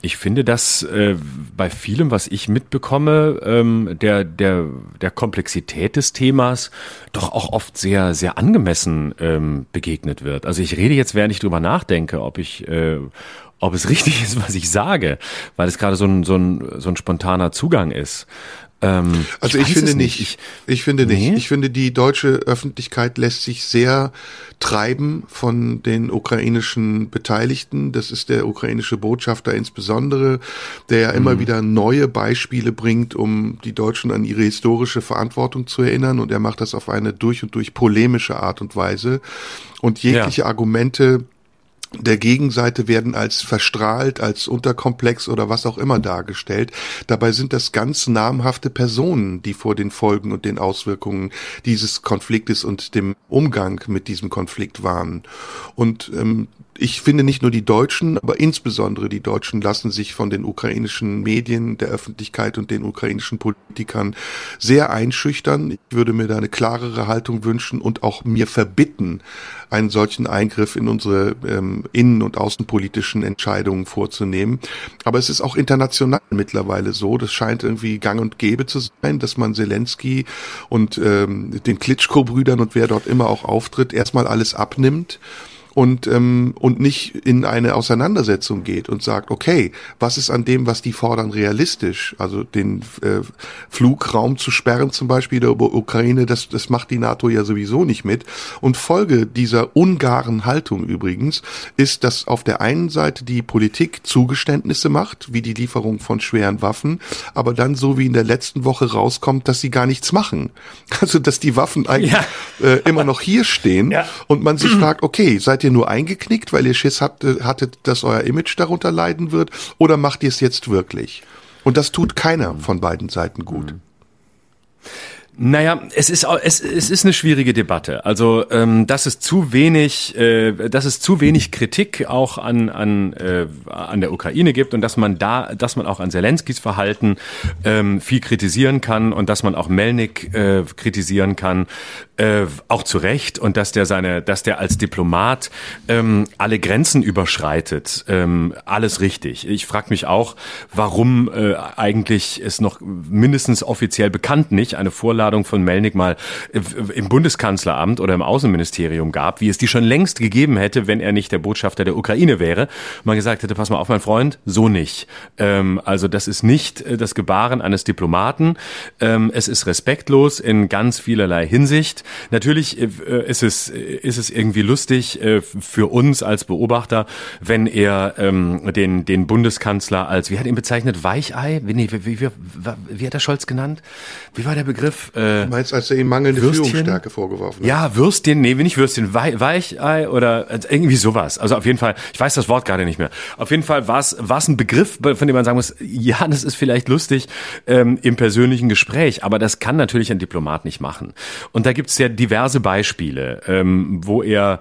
Speaker 3: ich finde, dass äh, bei vielem, was ich mitbekomme, ähm, der, der, der Komplexität des Themas doch auch oft sehr, sehr angemessen ähm, begegnet wird. Also ich rede jetzt, während ich drüber nachdenke, ob ich, äh, ob es richtig ist, was ich sage, weil es gerade so ein, so ein, so ein spontaner Zugang ist.
Speaker 2: Ähm, also ich, ich finde nicht. Ich, ich, finde nee? nicht. Ich finde, die deutsche Öffentlichkeit lässt sich sehr treiben von den ukrainischen Beteiligten. Das ist der ukrainische Botschafter insbesondere, der ja immer mhm. wieder neue Beispiele bringt, um die Deutschen an ihre historische Verantwortung zu erinnern. Und er macht das auf eine durch und durch polemische Art und Weise. Und jegliche ja. Argumente, der Gegenseite werden als verstrahlt, als unterkomplex oder was auch immer dargestellt. Dabei sind das ganz namhafte Personen, die vor den Folgen und den Auswirkungen dieses Konfliktes und dem Umgang mit diesem Konflikt waren. Und ähm, ich finde nicht nur die Deutschen, aber insbesondere die Deutschen lassen sich von den ukrainischen Medien, der Öffentlichkeit und den ukrainischen Politikern sehr einschüchtern. Ich würde mir da eine klarere Haltung wünschen und auch mir verbitten, einen solchen Eingriff in unsere ähm, innen- und außenpolitischen Entscheidungen vorzunehmen. Aber es ist auch international mittlerweile so, das scheint irgendwie gang und gäbe zu sein, dass man Zelensky und ähm, den Klitschko-Brüdern und wer dort immer auch auftritt, erstmal alles abnimmt und, ähm, und nicht in eine Auseinandersetzung geht und sagt, okay, was ist an dem, was die fordern, realistisch? Also den äh, Flugraum zu sperren zum Beispiel der Ukraine, das, das macht die NATO ja sowieso nicht mit. Und Folge dieser ungaren Haltung übrigens ist, dass auf der einen Seite die Politik Zugeständnisse macht, wie die Lieferung von schweren Waffen, aber dann so wie in der letzten Woche rauskommt, dass sie gar nichts machen. Also dass die Waffen eigentlich ja. äh, immer noch hier stehen ja. und man sich fragt, okay, seid ihr ihr nur eingeknickt, weil ihr Schiss habt, hattet, dass euer Image darunter leiden wird? Oder macht ihr es jetzt wirklich? Und das tut keiner von beiden Seiten gut. Mhm.
Speaker 3: Naja, es ist es, es ist eine schwierige Debatte. Also ähm, dass es zu wenig, äh, dass es zu wenig Kritik auch an an äh, an der Ukraine gibt und dass man da, dass man auch an Zelenskis Verhalten ähm, viel kritisieren kann und dass man auch Melnik äh, kritisieren kann, äh, auch zu Recht und dass der seine, dass der als Diplomat ähm, alle Grenzen überschreitet, ähm, alles richtig. Ich frage mich auch, warum äh, eigentlich ist noch mindestens offiziell bekannt nicht eine Vorladung von Melnik mal äh, im Bundeskanzleramt oder im Außenministerium gab, wie es die schon längst gegeben hätte, wenn er nicht der Botschafter der Ukraine wäre. Man gesagt hätte, pass mal auf, mein Freund, so nicht. Ähm, also das ist nicht äh, das Gebaren eines Diplomaten. Ähm, es ist respektlos in ganz vielerlei Hinsicht. Natürlich äh, ist es ist es irgendwie lustig äh, für uns als Beobachter, wenn er ähm, den den Bundeskanzler als wie hat er ihn bezeichnet Weichei? Wie, nee, wie, wie, wie, wie hat er Scholz genannt? Wie war der Begriff?
Speaker 2: Äh, du meinst, als er ihm mangelnde Würstchen? Führungsstärke vorgeworfen hat?
Speaker 3: Ja, Würstchen, nee, nicht Würstchen, Weichei oder äh, irgendwie sowas. Also auf jeden Fall, ich weiß das Wort gerade nicht mehr. Auf jeden Fall war es war es ein Begriff, von dem man sagen muss, ja, das ist vielleicht lustig ähm, im persönlichen Gespräch, aber das kann natürlich ein Diplomat nicht machen. Und da gibt's ja diverse Beispiele, ähm, wo er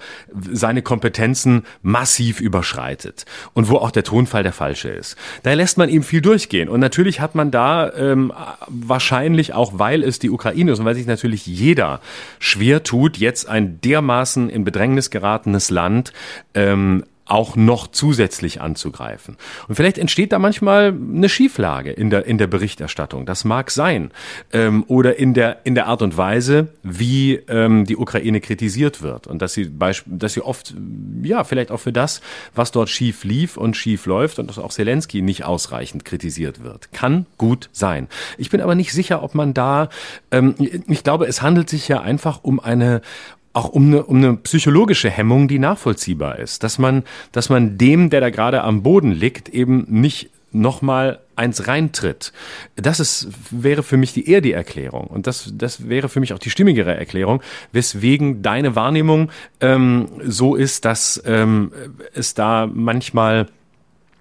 Speaker 3: seine Kompetenzen massiv überschreitet und wo auch der Tonfall der falsche ist. Da lässt man ihm viel durchgehen. Und natürlich hat man da ähm, wahrscheinlich auch, weil es die Ukraine ist und weil sich natürlich jeder schwer tut, jetzt ein dermaßen in Bedrängnis geratenes Land ähm, auch noch zusätzlich anzugreifen. Und vielleicht entsteht da manchmal eine Schieflage in der, in der Berichterstattung. Das mag sein. Ähm, oder in der, in der Art und Weise, wie ähm, die Ukraine kritisiert wird. Und dass sie, dass sie oft, ja, vielleicht auch für das, was dort schief lief und schief läuft und dass auch Zelensky nicht ausreichend kritisiert wird. Kann gut sein. Ich bin aber nicht sicher, ob man da, ähm, ich glaube, es handelt sich ja einfach um eine, auch um eine, um eine psychologische Hemmung, die nachvollziehbar ist, dass man, dass man dem, der da gerade am Boden liegt, eben nicht nochmal eins reintritt. Das ist, wäre für mich die eher die Erklärung. Und das, das wäre für mich auch die stimmigere Erklärung, weswegen deine Wahrnehmung ähm, so ist, dass ähm, es da manchmal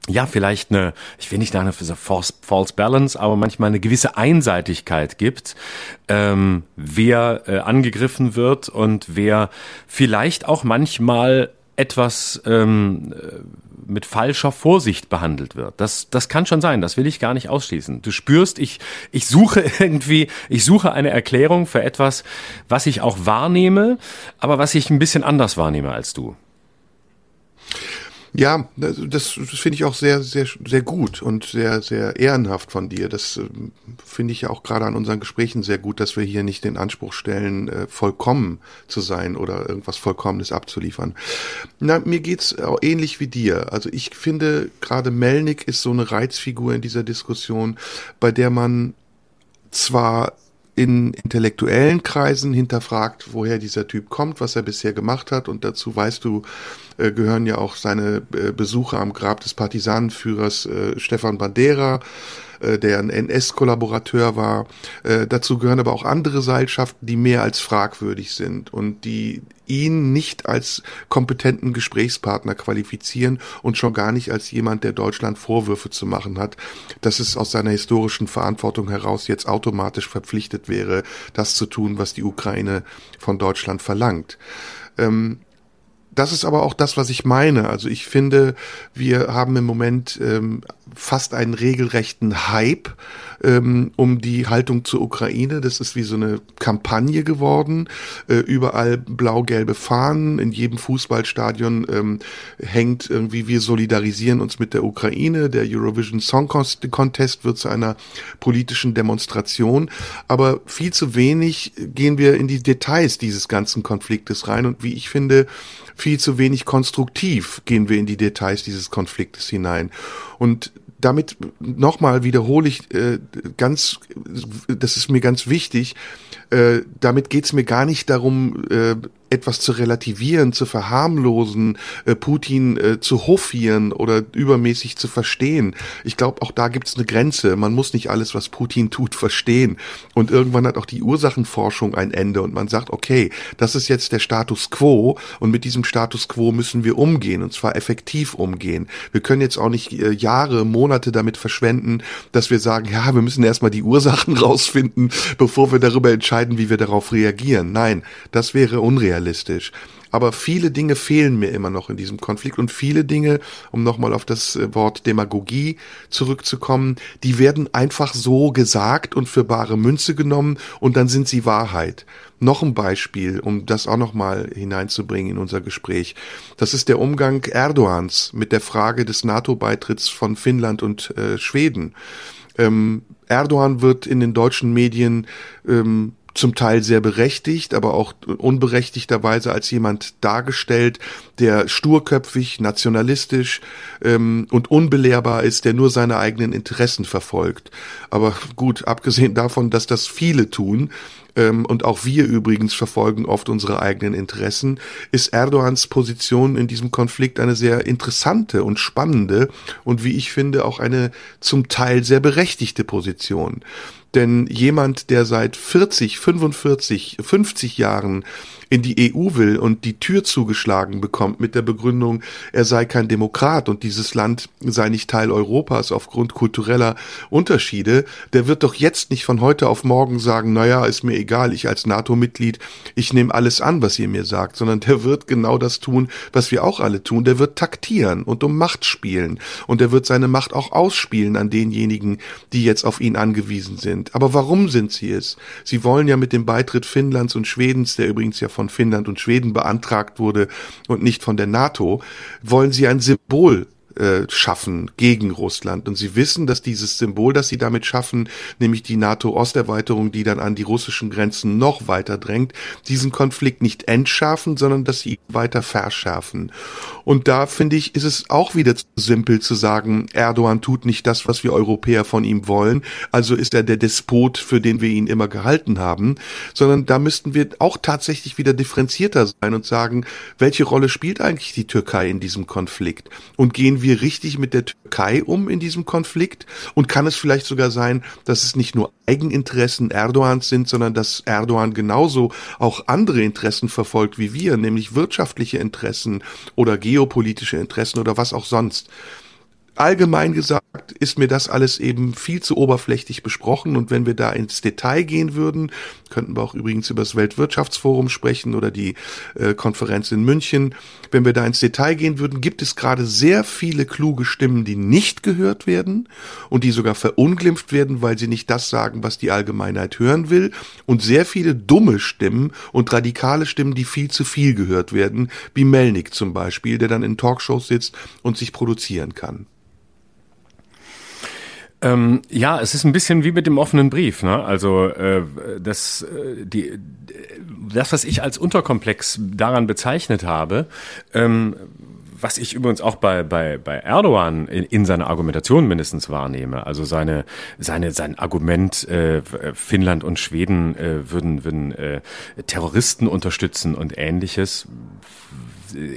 Speaker 3: ja, vielleicht eine, ich will nicht sagen, eine false, false balance, aber manchmal eine gewisse Einseitigkeit gibt, ähm, wer äh, angegriffen wird und wer vielleicht auch manchmal etwas ähm, äh, mit falscher Vorsicht behandelt wird. Das, das kann schon sein, das will ich gar nicht ausschließen. Du spürst, ich, ich suche irgendwie, ich suche eine Erklärung für etwas, was ich auch wahrnehme, aber was ich ein bisschen anders wahrnehme als du.
Speaker 2: Ja, das, das finde ich auch sehr, sehr, sehr gut und sehr, sehr ehrenhaft von dir. Das äh, finde ich ja auch gerade an unseren Gesprächen sehr gut, dass wir hier nicht den Anspruch stellen, äh, vollkommen zu sein oder irgendwas Vollkommenes abzuliefern. Na, mir geht's auch ähnlich wie dir. Also ich finde, gerade Melnik ist so eine Reizfigur in dieser Diskussion, bei der man zwar in intellektuellen Kreisen hinterfragt, woher dieser Typ kommt, was er bisher gemacht hat. Und dazu weißt du, äh, gehören ja auch seine äh, Besuche am Grab des Partisanenführers äh, Stefan Bandera, äh, der ein NS-Kollaborateur war. Äh, dazu gehören aber auch andere Seilschaften, die mehr als fragwürdig sind und die ihn nicht als kompetenten Gesprächspartner qualifizieren und schon gar nicht als jemand, der Deutschland Vorwürfe zu machen hat, dass es aus seiner historischen Verantwortung heraus jetzt automatisch verpflichtet wäre, das zu tun, was die Ukraine von Deutschland verlangt. Ähm, das ist aber auch das, was ich meine. Also ich finde, wir haben im Moment ähm, fast einen regelrechten Hype ähm, um die Haltung zur Ukraine. Das ist wie so eine Kampagne geworden. Äh, überall blau-gelbe Fahnen. In jedem Fußballstadion ähm, hängt irgendwie, wir solidarisieren uns mit der Ukraine. Der Eurovision Song Contest wird zu einer politischen Demonstration. Aber viel zu wenig gehen wir in die Details dieses ganzen Konfliktes rein. Und wie ich finde, viel zu wenig konstruktiv gehen wir in die Details dieses Konfliktes hinein. Und damit nochmal wiederhole ich äh, ganz, das ist mir ganz wichtig, äh, damit geht's mir gar nicht darum, äh, etwas zu relativieren, zu verharmlosen, äh, Putin äh, zu hofieren oder übermäßig zu verstehen. Ich glaube, auch da gibt es eine Grenze. Man muss nicht alles, was Putin tut, verstehen. Und irgendwann hat auch die Ursachenforschung ein Ende und man sagt, okay, das ist jetzt der Status quo und mit diesem Status quo müssen wir umgehen und zwar effektiv umgehen. Wir können jetzt auch nicht äh, Jahre, Monate damit verschwenden, dass wir sagen, ja, wir müssen erstmal die Ursachen rausfinden, bevor wir darüber entscheiden, wie wir darauf reagieren. Nein, das wäre unrealistisch unrealistisch. Aber viele Dinge fehlen mir immer noch in diesem Konflikt und viele Dinge, um nochmal auf das äh, Wort Demagogie zurückzukommen, die werden einfach so gesagt und für bare Münze genommen und dann sind sie Wahrheit. Noch ein Beispiel, um das auch nochmal hineinzubringen in unser Gespräch. Das ist der Umgang Erdogans mit der Frage des NATO-Beitritts von Finnland und äh, Schweden. Ähm, Erdogan wird in den deutschen Medien ähm, zum Teil sehr berechtigt, aber auch unberechtigterweise als jemand dargestellt, der sturköpfig, nationalistisch ähm, und unbelehrbar ist, der nur seine eigenen Interessen verfolgt. Aber gut, abgesehen davon, dass das viele tun, ähm, und auch wir übrigens verfolgen oft unsere eigenen Interessen, ist Erdogans Position in diesem Konflikt eine sehr interessante und spannende und wie ich finde auch eine zum Teil sehr berechtigte Position. Denn jemand, der seit 40, 45, 50 Jahren in die EU will und die Tür zugeschlagen bekommt mit der Begründung, er sei kein Demokrat und dieses Land sei nicht Teil Europas aufgrund kultureller Unterschiede, der wird doch jetzt nicht von heute auf morgen sagen, naja, ist mir egal, ich als NATO-Mitglied, ich nehme alles an, was ihr mir sagt, sondern der wird genau das tun, was wir auch alle tun, der wird taktieren und um Macht spielen und er wird seine Macht auch ausspielen an denjenigen, die jetzt auf ihn angewiesen sind. Aber warum sind sie es? Sie wollen ja mit dem Beitritt Finnlands und Schwedens, der übrigens ja von Finnland und Schweden beantragt wurde und nicht von der NATO, wollen sie ein Symbol äh, schaffen gegen Russland. Und sie wissen, dass dieses Symbol, das sie damit schaffen, nämlich die NATO-Osterweiterung, die dann an die russischen Grenzen noch weiter drängt, diesen Konflikt nicht entschärfen, sondern dass sie weiter verschärfen. Und da finde ich, ist es auch wieder zu simpel zu sagen, Erdogan tut nicht das, was wir Europäer von ihm wollen, also ist er der Despot, für den wir ihn immer gehalten haben, sondern da müssten wir auch tatsächlich wieder differenzierter sein und sagen, welche Rolle spielt eigentlich die Türkei in diesem Konflikt? Und gehen wir wir richtig mit der Türkei um in diesem Konflikt? Und kann es vielleicht sogar sein, dass es nicht nur Eigeninteressen Erdogans sind, sondern dass Erdogan genauso auch andere Interessen verfolgt wie wir, nämlich wirtschaftliche Interessen oder geopolitische Interessen oder was auch sonst? Allgemein gesagt ist mir das alles eben viel zu oberflächlich besprochen und wenn wir da ins Detail gehen würden, könnten wir auch übrigens über das Weltwirtschaftsforum sprechen oder die äh, Konferenz in München. Wenn wir da ins Detail gehen würden, gibt es gerade sehr viele kluge Stimmen, die nicht gehört werden und die sogar verunglimpft werden, weil sie nicht das sagen, was die Allgemeinheit hören will und sehr viele dumme Stimmen und radikale Stimmen, die viel zu viel gehört werden, wie Melnik zum Beispiel, der dann in Talkshows sitzt und sich produzieren kann.
Speaker 3: Ähm, ja, es ist ein bisschen wie mit dem offenen Brief. Ne? Also äh, das, äh, die, das, was ich als Unterkomplex daran bezeichnet habe, ähm, was ich übrigens auch bei, bei, bei Erdogan in, in seiner Argumentation mindestens wahrnehme, also seine, seine, sein Argument, äh, Finnland und Schweden äh, würden, würden äh, Terroristen unterstützen und ähnliches,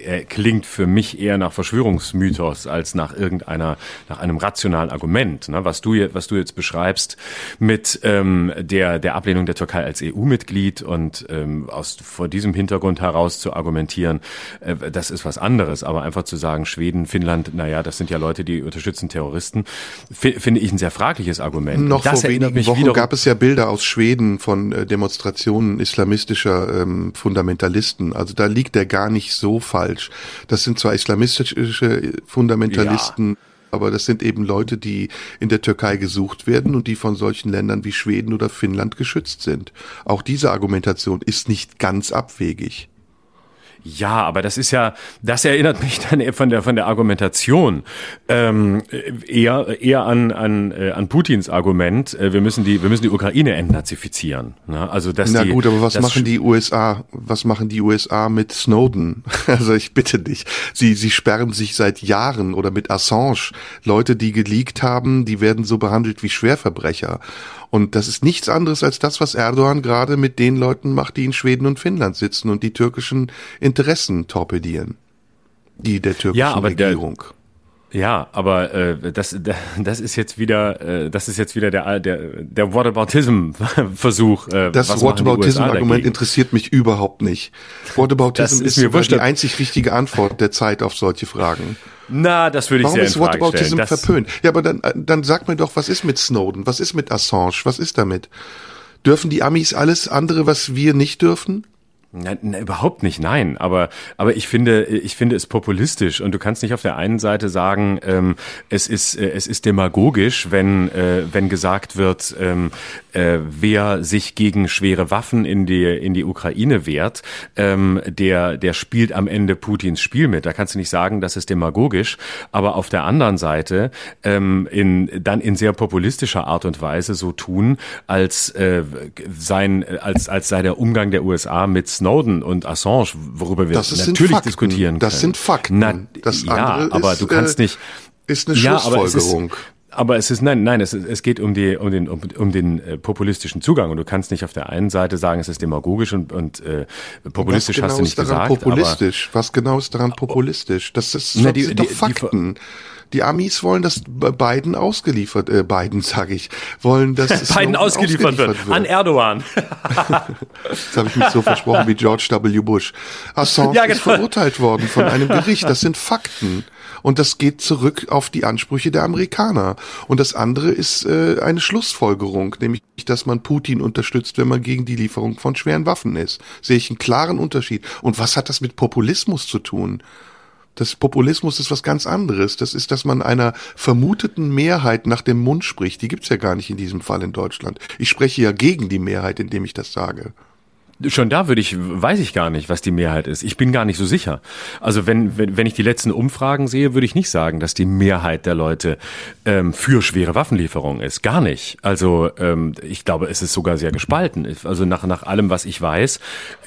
Speaker 3: er klingt für mich eher nach Verschwörungsmythos als nach irgendeiner, nach einem rationalen Argument. Ne? Was du jetzt, was du jetzt beschreibst mit ähm, der der Ablehnung der Türkei als EU-Mitglied und ähm, aus vor diesem Hintergrund heraus zu argumentieren, äh, das ist was anderes. Aber einfach zu sagen, Schweden, Finnland, naja, das sind ja Leute, die unterstützen Terroristen, finde ich ein sehr fragliches Argument.
Speaker 2: Noch vor wenigen Wochen gab es ja Bilder aus Schweden von äh, Demonstrationen islamistischer ähm, Fundamentalisten. Also da liegt er gar nicht so falsch. Das sind zwar islamistische Fundamentalisten, ja. aber das sind eben Leute, die in der Türkei gesucht werden und die von solchen Ländern wie Schweden oder Finnland geschützt sind. Auch diese Argumentation ist nicht ganz abwegig.
Speaker 3: Ja, aber das ist ja, das erinnert mich dann von der von der Argumentation ähm, eher eher an an äh, an Putins Argument. Äh, wir müssen die wir müssen die Ukraine entnazifizieren. Ne? Also dass
Speaker 2: Na
Speaker 3: die,
Speaker 2: gut, aber was machen die USA? Was machen die USA mit Snowden? Also ich bitte dich, sie sie sperren sich seit Jahren oder mit Assange Leute, die geleakt haben, die werden so behandelt wie Schwerverbrecher. Und das ist nichts anderes als das, was Erdogan gerade mit den Leuten macht, die in Schweden und Finnland sitzen und die türkischen Interessen torpedieren. Die der türkischen ja, Regierung. Der
Speaker 3: ja, aber äh, das, das ist jetzt wieder, äh, das ist jetzt wieder der der der Whataboutism-Versuch.
Speaker 2: Äh, das Whataboutism-Argument interessiert mich überhaupt nicht. Whataboutism ist, ist die einzig richtige Antwort der Zeit auf solche Fragen.
Speaker 3: Na, das würde ich
Speaker 2: Warum
Speaker 3: sehr
Speaker 2: ist in Frage Whataboutism stellen. verpönt? Ja, aber dann, dann sag mir doch, was ist mit Snowden? Was ist mit Assange? Was ist damit? Dürfen die Amis alles andere, was wir nicht dürfen?
Speaker 3: Na, na, überhaupt nicht, nein. Aber, aber ich finde, ich finde es populistisch und du kannst nicht auf der einen Seite sagen, ähm, es ist, äh, es ist demagogisch, wenn, äh, wenn gesagt wird, ähm, äh, wer sich gegen schwere Waffen in die, in die Ukraine wehrt, ähm, der, der spielt am Ende Putins Spiel mit. Da kannst du nicht sagen, das ist demagogisch. Aber auf der anderen Seite, ähm, in, dann in sehr populistischer Art und Weise so tun, als, äh, sein, als, als sei der Umgang der USA mit Snowden und Assange, worüber wir natürlich diskutieren können.
Speaker 2: Das sind Fakten.
Speaker 3: Na, das ja, aber ist, du kannst äh, nicht.
Speaker 2: Ist eine Schlussfolgerung.
Speaker 3: Ja, aber es ist nein, nein, es, es geht um die um den um, um den äh, populistischen Zugang und du kannst nicht auf der einen Seite sagen, es ist demagogisch und und äh, populistisch
Speaker 2: genau
Speaker 3: hast du nicht gesagt.
Speaker 2: Populistisch? Was genau ist daran populistisch? Das ist
Speaker 3: na, die,
Speaker 2: sind die, doch Fakten. Die, die Amis wollen, dass Biden ausgeliefert, äh, Biden sage ich, wollen, dass
Speaker 3: Biden ausgeliefert, ausgeliefert wird. wird. An Erdogan.
Speaker 2: Jetzt habe ich mich so versprochen wie George W. Bush. Assange ja, genau. ist verurteilt worden von einem Gericht. Das sind Fakten. Und das geht zurück auf die Ansprüche der Amerikaner. Und das andere ist äh, eine Schlussfolgerung, nämlich, dass man Putin unterstützt, wenn man gegen die Lieferung von schweren Waffen ist. Sehe ich einen klaren Unterschied. Und was hat das mit Populismus zu tun? Das Populismus ist was ganz anderes. Das ist, dass man einer vermuteten Mehrheit nach dem Mund spricht. Die gibt's ja gar nicht in diesem Fall in Deutschland. Ich spreche ja gegen die Mehrheit, indem ich das sage.
Speaker 3: Schon da würde ich, weiß ich gar nicht, was die Mehrheit ist. Ich bin gar nicht so sicher. Also wenn, wenn, wenn ich die letzten Umfragen sehe, würde ich nicht sagen, dass die Mehrheit der Leute ähm, für schwere Waffenlieferungen ist. Gar nicht. Also ähm, ich glaube, es ist sogar sehr gespalten. Also nach, nach allem, was ich weiß,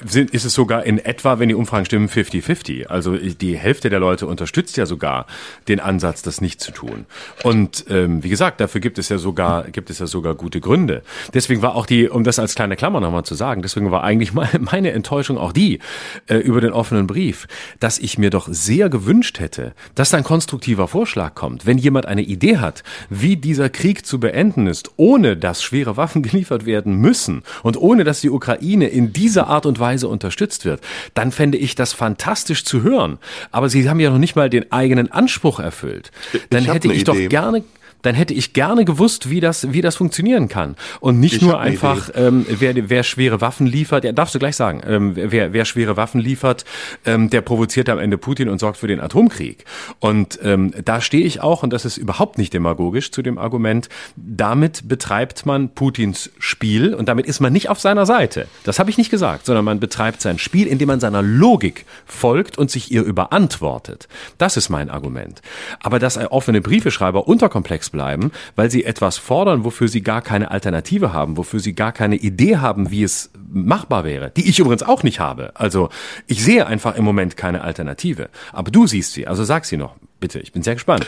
Speaker 3: sind, ist es sogar in etwa, wenn die Umfragen stimmen, 50-50. Also die Hälfte der Leute unterstützt ja sogar den Ansatz, das nicht zu tun. Und ähm, wie gesagt, dafür gibt es ja sogar, gibt es ja sogar gute Gründe. Deswegen war auch die, um das als kleine Klammer nochmal zu sagen, deswegen war eigentlich eigentlich meine Enttäuschung auch die äh, über den offenen Brief, dass ich mir doch sehr gewünscht hätte, dass da ein konstruktiver Vorschlag kommt. Wenn jemand eine Idee hat, wie dieser Krieg zu beenden ist, ohne dass schwere Waffen geliefert werden müssen und ohne dass die Ukraine in dieser Art und Weise unterstützt wird, dann fände ich das fantastisch zu hören. Aber Sie haben ja noch nicht mal den eigenen Anspruch erfüllt. Dann hätte ich doch gerne dann hätte ich gerne gewusst, wie das, wie das funktionieren kann. Und nicht ich nur einfach, ähm, wer, wer schwere Waffen liefert, ja, darfst du gleich sagen, ähm, wer, wer schwere Waffen liefert, ähm, der provoziert am Ende Putin und sorgt für den Atomkrieg. Und ähm, da stehe ich auch, und das ist überhaupt nicht demagogisch, zu dem Argument, damit betreibt man Putins Spiel und damit ist man nicht auf seiner Seite. Das habe ich nicht gesagt, sondern man betreibt sein Spiel, indem man seiner Logik folgt und sich ihr überantwortet. Das ist mein Argument. Aber dass offene Briefeschreiber unterkomplex bleiben, weil sie etwas fordern, wofür sie gar keine Alternative haben, wofür sie gar keine Idee haben, wie es machbar wäre, die ich übrigens auch nicht habe. Also ich sehe einfach im Moment keine Alternative. Aber du siehst sie, also sag sie noch, bitte. Ich bin sehr gespannt.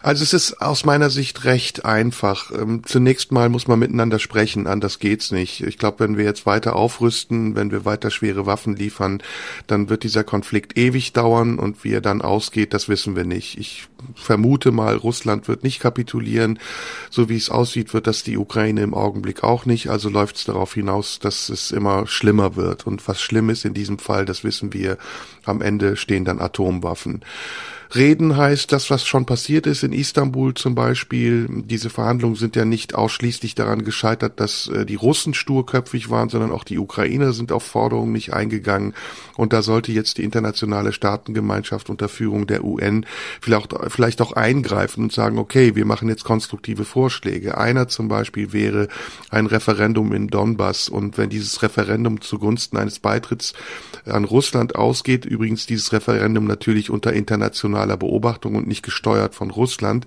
Speaker 2: Also es ist aus meiner Sicht recht einfach. Ähm, zunächst mal muss man miteinander sprechen, anders geht's nicht. Ich glaube, wenn wir jetzt weiter aufrüsten, wenn wir weiter schwere Waffen liefern, dann wird dieser Konflikt ewig dauern und wie er dann ausgeht, das wissen wir nicht. Ich vermute mal, Russland wird nicht kapitulieren. So wie es aussieht, wird das die Ukraine im Augenblick auch nicht. Also läuft es darauf hinaus, dass es immer schlimmer wird. Und was schlimm ist in diesem Fall, das wissen wir. Am Ende stehen dann Atomwaffen. Reden heißt das, was schon passiert ist in Istanbul zum Beispiel. Diese Verhandlungen sind ja nicht ausschließlich daran gescheitert, dass äh, die Russen sturköpfig waren, sondern auch die Ukrainer sind auf Forderungen nicht eingegangen. Und da sollte jetzt die internationale Staatengemeinschaft unter Führung der UN vielleicht, vielleicht auch eingreifen und sagen, okay, wir machen jetzt konstruktive Vorschläge. Einer zum Beispiel wäre ein Referendum in Donbass. Und wenn dieses Referendum zugunsten eines Beitritts an Russland ausgeht, übrigens dieses Referendum natürlich unter internationaler internationaler Beobachtung und nicht gesteuert von Russland,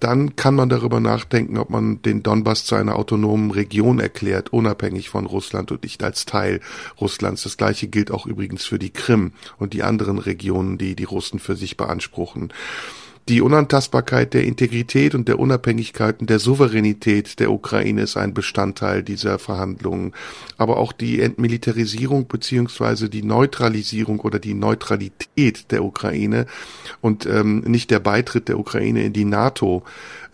Speaker 2: dann kann man darüber nachdenken, ob man den Donbass zu einer autonomen Region erklärt, unabhängig von Russland und nicht als Teil Russlands. Das gleiche gilt auch übrigens für die Krim und die anderen Regionen, die die Russen für sich beanspruchen. Die Unantastbarkeit der Integrität und der Unabhängigkeit und der Souveränität der Ukraine ist ein Bestandteil dieser Verhandlungen. Aber auch die Entmilitarisierung beziehungsweise die Neutralisierung oder die Neutralität der Ukraine und ähm, nicht der Beitritt der Ukraine in die NATO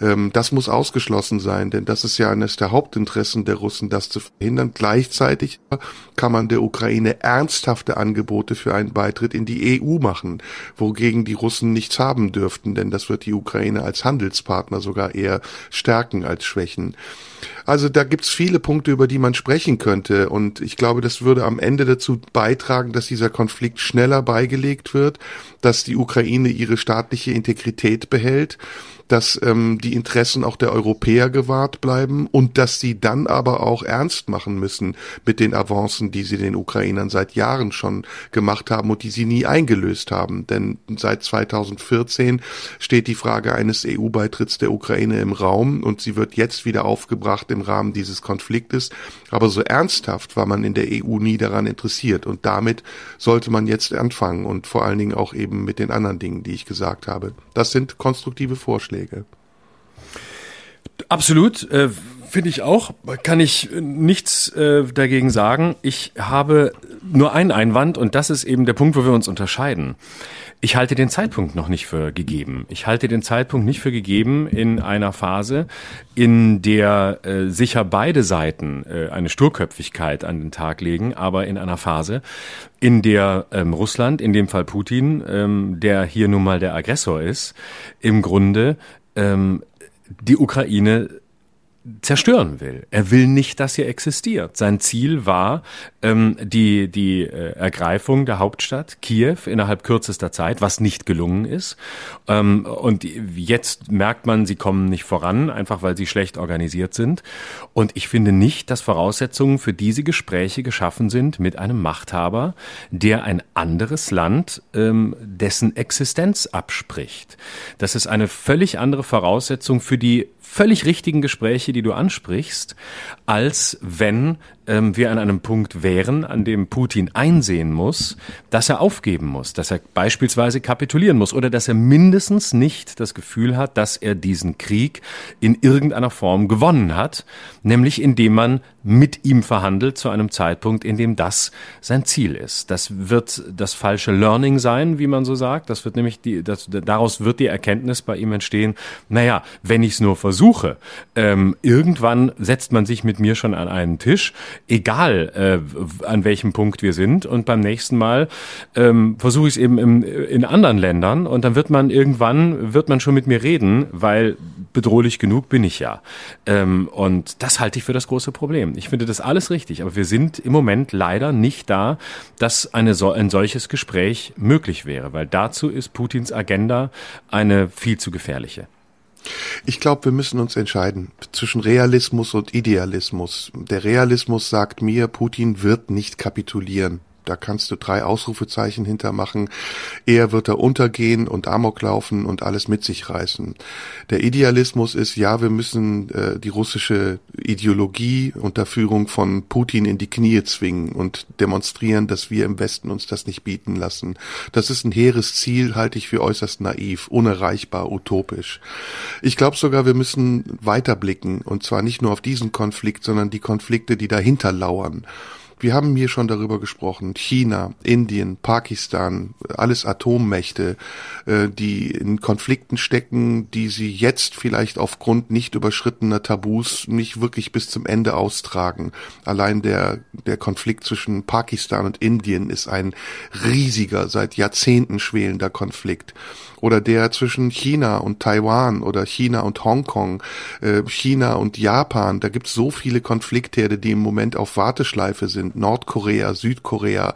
Speaker 2: ähm, das muss ausgeschlossen sein, denn das ist ja eines der Hauptinteressen der Russen, das zu verhindern. Gleichzeitig kann man der Ukraine ernsthafte Angebote für einen Beitritt in die EU machen, wogegen die Russen nichts haben dürften, denn das wird die Ukraine als Handelspartner sogar eher stärken als schwächen. Also da gibt's viele Punkte, über die man sprechen könnte. Und ich glaube, das würde am Ende dazu beitragen, dass dieser Konflikt schneller beigelegt wird, dass die Ukraine ihre staatliche Integrität behält dass ähm, die Interessen auch der Europäer gewahrt bleiben und dass sie dann aber auch ernst machen müssen mit den Avancen, die sie den Ukrainern seit Jahren schon gemacht haben und die sie nie eingelöst haben. Denn seit 2014 steht die Frage eines EU-Beitritts der Ukraine im Raum und sie wird jetzt wieder aufgebracht im Rahmen dieses Konfliktes. Aber so ernsthaft war man in der EU nie daran interessiert und damit sollte man jetzt anfangen und vor allen Dingen auch eben mit den anderen Dingen, die ich gesagt habe. Das sind konstruktive Vorschläge. Vorschläge.
Speaker 3: Absolut, äh, finde ich auch. Kann ich nichts äh, dagegen sagen. Ich habe nur einen Einwand und das ist eben der Punkt, wo wir uns unterscheiden. Ich halte den Zeitpunkt noch nicht für gegeben. Ich halte den Zeitpunkt nicht für gegeben in einer Phase, in der äh, sicher beide Seiten äh, eine Sturköpfigkeit an den Tag legen, aber in einer Phase, in der ähm, Russland, in dem Fall Putin, ähm, der hier nun mal der Aggressor ist, im Grunde ähm, die Ukraine zerstören will. Er will nicht, dass sie existiert. Sein Ziel war ähm, die, die äh, Ergreifung der Hauptstadt Kiew innerhalb kürzester Zeit, was nicht gelungen ist. Ähm, und jetzt merkt man, sie kommen nicht voran, einfach weil sie schlecht organisiert sind. Und ich finde nicht, dass Voraussetzungen für diese Gespräche geschaffen sind mit einem Machthaber, der ein anderes Land ähm, dessen Existenz abspricht. Das ist eine völlig andere Voraussetzung für die völlig richtigen Gespräche, die du ansprichst, als wenn ähm, wir an einem Punkt wären, an dem Putin einsehen muss, dass er aufgeben muss, dass er beispielsweise kapitulieren muss oder dass er mindestens nicht das Gefühl hat, dass er diesen Krieg in irgendeiner Form gewonnen hat, nämlich indem man mit ihm verhandelt zu einem Zeitpunkt, in dem das sein Ziel ist. Das wird das falsche Learning sein, wie man so sagt. Das wird nämlich die, das, daraus wird die Erkenntnis bei ihm entstehen. Naja, wenn ich es nur versuche, ähm, irgendwann setzt man sich mit mir schon an einen Tisch, egal äh, an welchem Punkt wir sind. Und beim nächsten Mal ähm, versuche ich es eben im, in anderen Ländern und dann wird man irgendwann wird man schon mit mir reden, weil bedrohlich genug bin ich ja. Ähm, und das halte ich für das große Problem. Ich finde das alles richtig, aber wir sind im Moment leider nicht da, dass eine, ein solches Gespräch möglich wäre, weil dazu ist Putins Agenda eine viel zu gefährliche.
Speaker 2: Ich glaube, wir müssen uns entscheiden zwischen Realismus und Idealismus. Der Realismus sagt mir, Putin wird nicht kapitulieren. Da kannst du drei Ausrufezeichen hintermachen. Er wird da untergehen und Amok laufen und alles mit sich reißen. Der Idealismus ist, ja, wir müssen äh, die russische Ideologie unter Führung von Putin in die Knie zwingen und demonstrieren, dass wir im Westen uns das nicht bieten lassen. Das ist ein hehres Ziel, halte ich für äußerst naiv, unerreichbar, utopisch. Ich glaube sogar, wir müssen weiterblicken und zwar nicht nur auf diesen Konflikt, sondern die Konflikte, die dahinter lauern. Wir haben hier schon darüber gesprochen. China, Indien, Pakistan, alles Atommächte, äh, die in Konflikten stecken, die sie jetzt vielleicht aufgrund nicht überschrittener Tabus nicht wirklich bis zum Ende austragen. Allein der, der Konflikt zwischen Pakistan und Indien ist ein riesiger, seit Jahrzehnten schwelender Konflikt oder der zwischen China und Taiwan oder China und Hongkong, äh, China und Japan. Da gibt es so viele Konfliktherde, die im Moment auf Warteschleife sind. Nordkorea, Südkorea.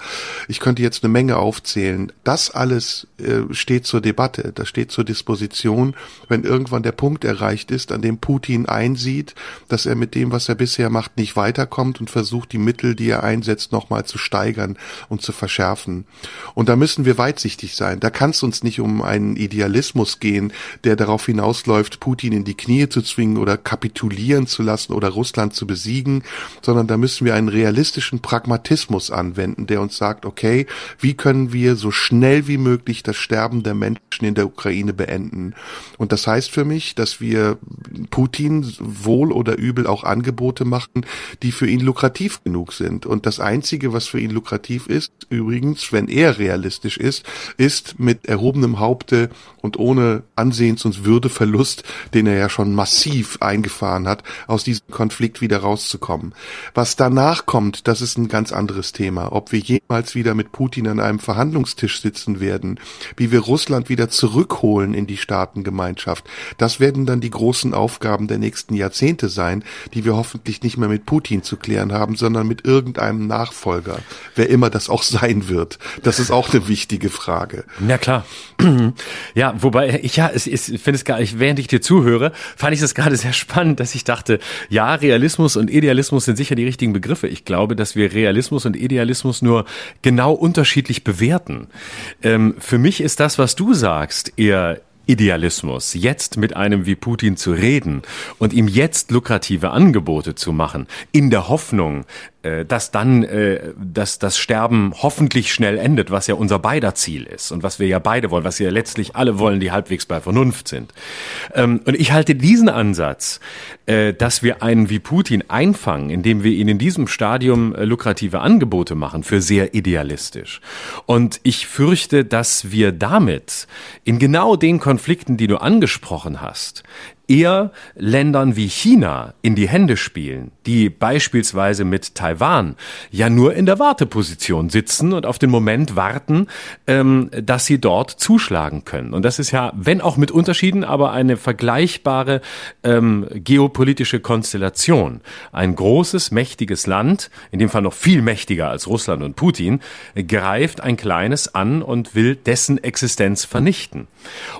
Speaker 2: Ich könnte jetzt eine Menge aufzählen. Das alles äh, steht zur Debatte, das steht zur Disposition, wenn irgendwann der Punkt erreicht ist, an dem Putin einsieht, dass er mit dem, was er bisher macht, nicht weiterkommt und versucht, die Mittel, die er einsetzt, nochmal zu steigern und zu verschärfen. Und da müssen wir weitsichtig sein. Da kann es uns nicht um einen Idealismus gehen, der darauf hinausläuft, Putin in die Knie zu zwingen oder kapitulieren zu lassen oder Russland zu besiegen, sondern da müssen wir einen realistischen Pragmatismus anwenden, der uns sagt, okay, wie können wir so schnell wie möglich das Sterben der Menschen in der Ukraine beenden? Und das heißt für mich, dass wir Putin wohl oder übel auch Angebote machen, die für ihn lukrativ genug sind. Und das Einzige, was für ihn lukrativ ist, übrigens, wenn er realistisch ist, ist mit erhobenem Haupte und ohne Ansehens- und Würdeverlust, den er ja schon massiv eingefahren hat, aus diesem Konflikt wieder rauszukommen. Was danach kommt, das ist ein ganz anderes Thema. Ob wir jemals wieder mit Putin an einem Verhandlungstisch sitzen werden, wie wir Russland wieder zurückholen in die Staatengemeinschaft, das werden dann die großen Aufgaben der nächsten Jahrzehnte sein, die wir hoffentlich nicht mehr mit Putin zu klären haben, sondern mit irgendeinem Nachfolger, wer immer das auch sein wird. Das ist auch eine wichtige Frage.
Speaker 3: Ja klar. Ja, wobei ich ja, es ist, ich finde es gar, ich, während ich dir zuhöre, fand ich das gerade sehr spannend, dass ich dachte, ja, Realismus und Idealismus sind sicher die richtigen Begriffe. Ich glaube, dass wir Realismus und Idealismus nur genau unterschiedlich bewerten. Ähm, für mich ist das, was du sagst, eher Idealismus, jetzt mit einem wie Putin zu reden und ihm jetzt lukrative Angebote zu machen, in der Hoffnung, äh, dass dann äh, dass das Sterben hoffentlich schnell endet, was ja unser beider Ziel ist und was wir ja beide wollen, was wir ja letztlich alle wollen, die halbwegs bei Vernunft sind. Ähm, und ich halte diesen Ansatz, äh, dass wir einen wie Putin einfangen, indem wir ihn in diesem Stadium äh, lukrative Angebote machen, für sehr idealistisch. Und ich fürchte, dass wir damit in genau den Konflikten, die du angesprochen hast, eher Ländern wie China in die Hände spielen, die beispielsweise mit Taiwan ja nur in der Warteposition sitzen und auf den Moment warten, ähm, dass sie dort zuschlagen können. Und das ist ja, wenn auch mit Unterschieden, aber eine vergleichbare ähm, geopolitische Konstellation. Ein großes, mächtiges Land, in dem Fall noch viel mächtiger als Russland und Putin, greift ein kleines an und will dessen Existenz vernichten.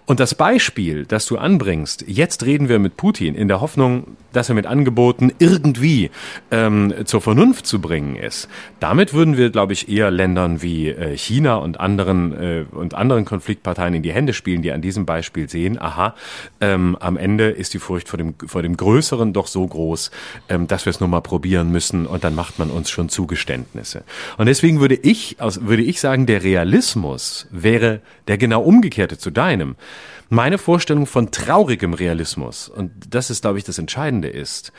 Speaker 3: Und das Beispiel, das du anbringst, jetzt reden reden wir mit Putin in der Hoffnung, dass er mit Angeboten irgendwie ähm, zur Vernunft zu bringen ist. Damit würden wir, glaube ich, eher Ländern wie äh, China und anderen äh, und anderen Konfliktparteien in die Hände spielen, die an diesem Beispiel sehen, aha, ähm, am Ende ist die Furcht vor dem vor dem Größeren doch so groß, ähm, dass wir es nur mal probieren müssen und dann macht man uns schon Zugeständnisse. Und deswegen würde ich, aus, würde ich sagen, der Realismus wäre der genau umgekehrte zu deinem. Meine Vorstellung von traurigem Realismus, und das ist, glaube ich, das Entscheidende ist,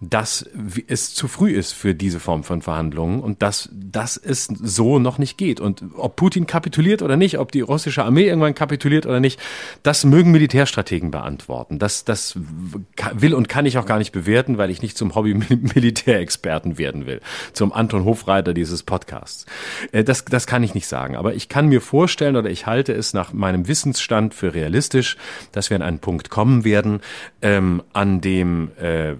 Speaker 3: dass es zu früh ist für diese Form von Verhandlungen und dass, dass es so noch nicht geht. Und ob Putin kapituliert oder nicht, ob die russische Armee irgendwann kapituliert oder nicht, das mögen Militärstrategen beantworten. Das, das will und kann ich auch gar nicht bewerten, weil ich nicht zum Hobby-Militärexperten werden will, zum Anton Hofreiter dieses Podcasts. Äh, das, das kann ich nicht sagen. Aber ich kann mir vorstellen oder ich halte es nach meinem Wissensstand für realistisch, dass wir an einen Punkt kommen werden, ähm, an dem äh,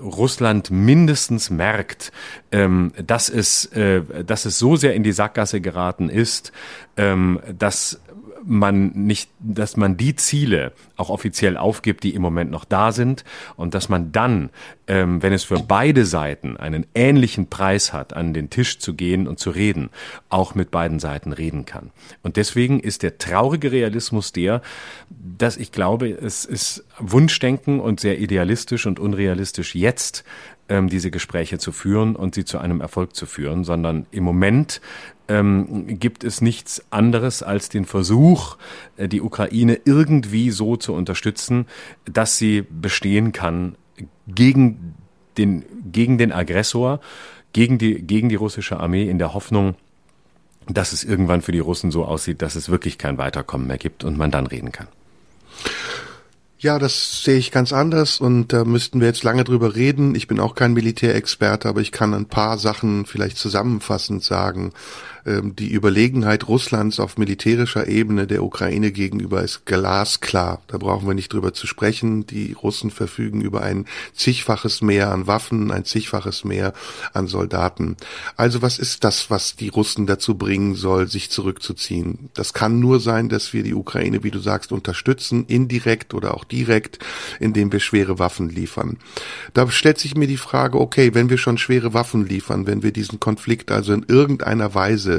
Speaker 3: Russland mindestens merkt, ähm, dass es, äh, dass es so sehr in die Sackgasse geraten ist, ähm, dass man nicht, dass man die Ziele auch offiziell aufgibt, die im Moment noch da sind und dass man dann, ähm, wenn es für beide Seiten einen ähnlichen Preis hat, an den Tisch zu gehen und zu reden, auch mit beiden Seiten reden kann. Und deswegen ist der traurige Realismus der, dass ich glaube, es ist Wunschdenken und sehr idealistisch und unrealistisch jetzt ähm, diese Gespräche zu führen und sie zu einem Erfolg zu führen, sondern im Moment ähm, gibt es nichts anderes als den Versuch, äh, die Ukraine irgendwie so zu unterstützen, dass sie bestehen kann gegen den, gegen den Aggressor, gegen die, gegen die russische Armee in der Hoffnung, dass es irgendwann für die Russen so aussieht, dass es wirklich kein Weiterkommen mehr gibt und man dann reden kann.
Speaker 2: Ja, das sehe ich ganz anders und da müssten wir jetzt lange drüber reden. Ich bin auch kein Militärexperte, aber ich kann ein paar Sachen vielleicht zusammenfassend sagen. Ähm, die Überlegenheit Russlands auf militärischer Ebene der Ukraine gegenüber ist glasklar. Da brauchen wir nicht drüber zu sprechen. Die Russen verfügen über ein zigfaches Mehr an Waffen, ein zigfaches Mehr an Soldaten. Also was ist das, was die Russen dazu bringen soll, sich zurückzuziehen? Das kann nur sein, dass wir die Ukraine, wie du sagst, unterstützen, indirekt oder auch direkt, indem wir schwere Waffen liefern. Da stellt sich mir die Frage, okay, wenn wir schon schwere Waffen liefern, wenn wir diesen Konflikt also in irgendeiner Weise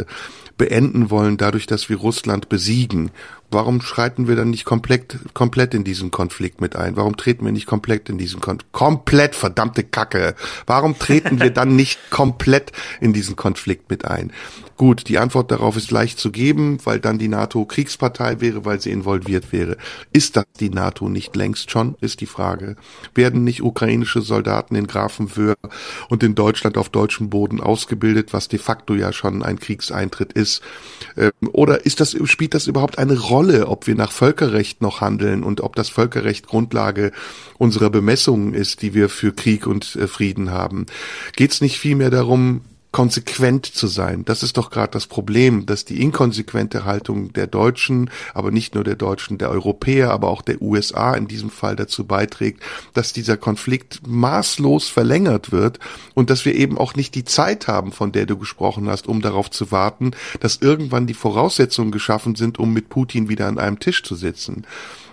Speaker 2: beenden wollen, dadurch, dass wir Russland besiegen Warum schreiten wir dann nicht komplett, komplett in diesen Konflikt mit ein? Warum treten wir nicht komplett in diesen Konflikt? Komplett, verdammte Kacke. Warum treten wir dann nicht komplett in diesen Konflikt mit ein? Gut, die Antwort darauf ist leicht zu geben, weil dann die NATO Kriegspartei wäre, weil sie involviert wäre. Ist das die NATO nicht längst schon, ist die Frage. Werden nicht ukrainische Soldaten in Grafenwöhr und in Deutschland auf deutschem Boden ausgebildet, was de facto ja schon ein Kriegseintritt ist? Ähm, oder ist das, spielt das überhaupt eine Rolle? Rolle, ob wir nach Völkerrecht noch handeln und ob das Völkerrecht Grundlage unserer Bemessungen ist, die wir für Krieg und äh, Frieden haben. Geht es nicht vielmehr darum, konsequent zu sein. Das ist doch gerade das Problem, dass die inkonsequente Haltung der Deutschen, aber nicht nur der Deutschen, der Europäer, aber auch der USA in diesem Fall dazu beiträgt, dass dieser Konflikt maßlos verlängert wird und dass wir eben auch nicht die Zeit haben, von der du gesprochen hast, um darauf zu warten, dass irgendwann die Voraussetzungen geschaffen sind, um mit Putin wieder an einem Tisch zu sitzen.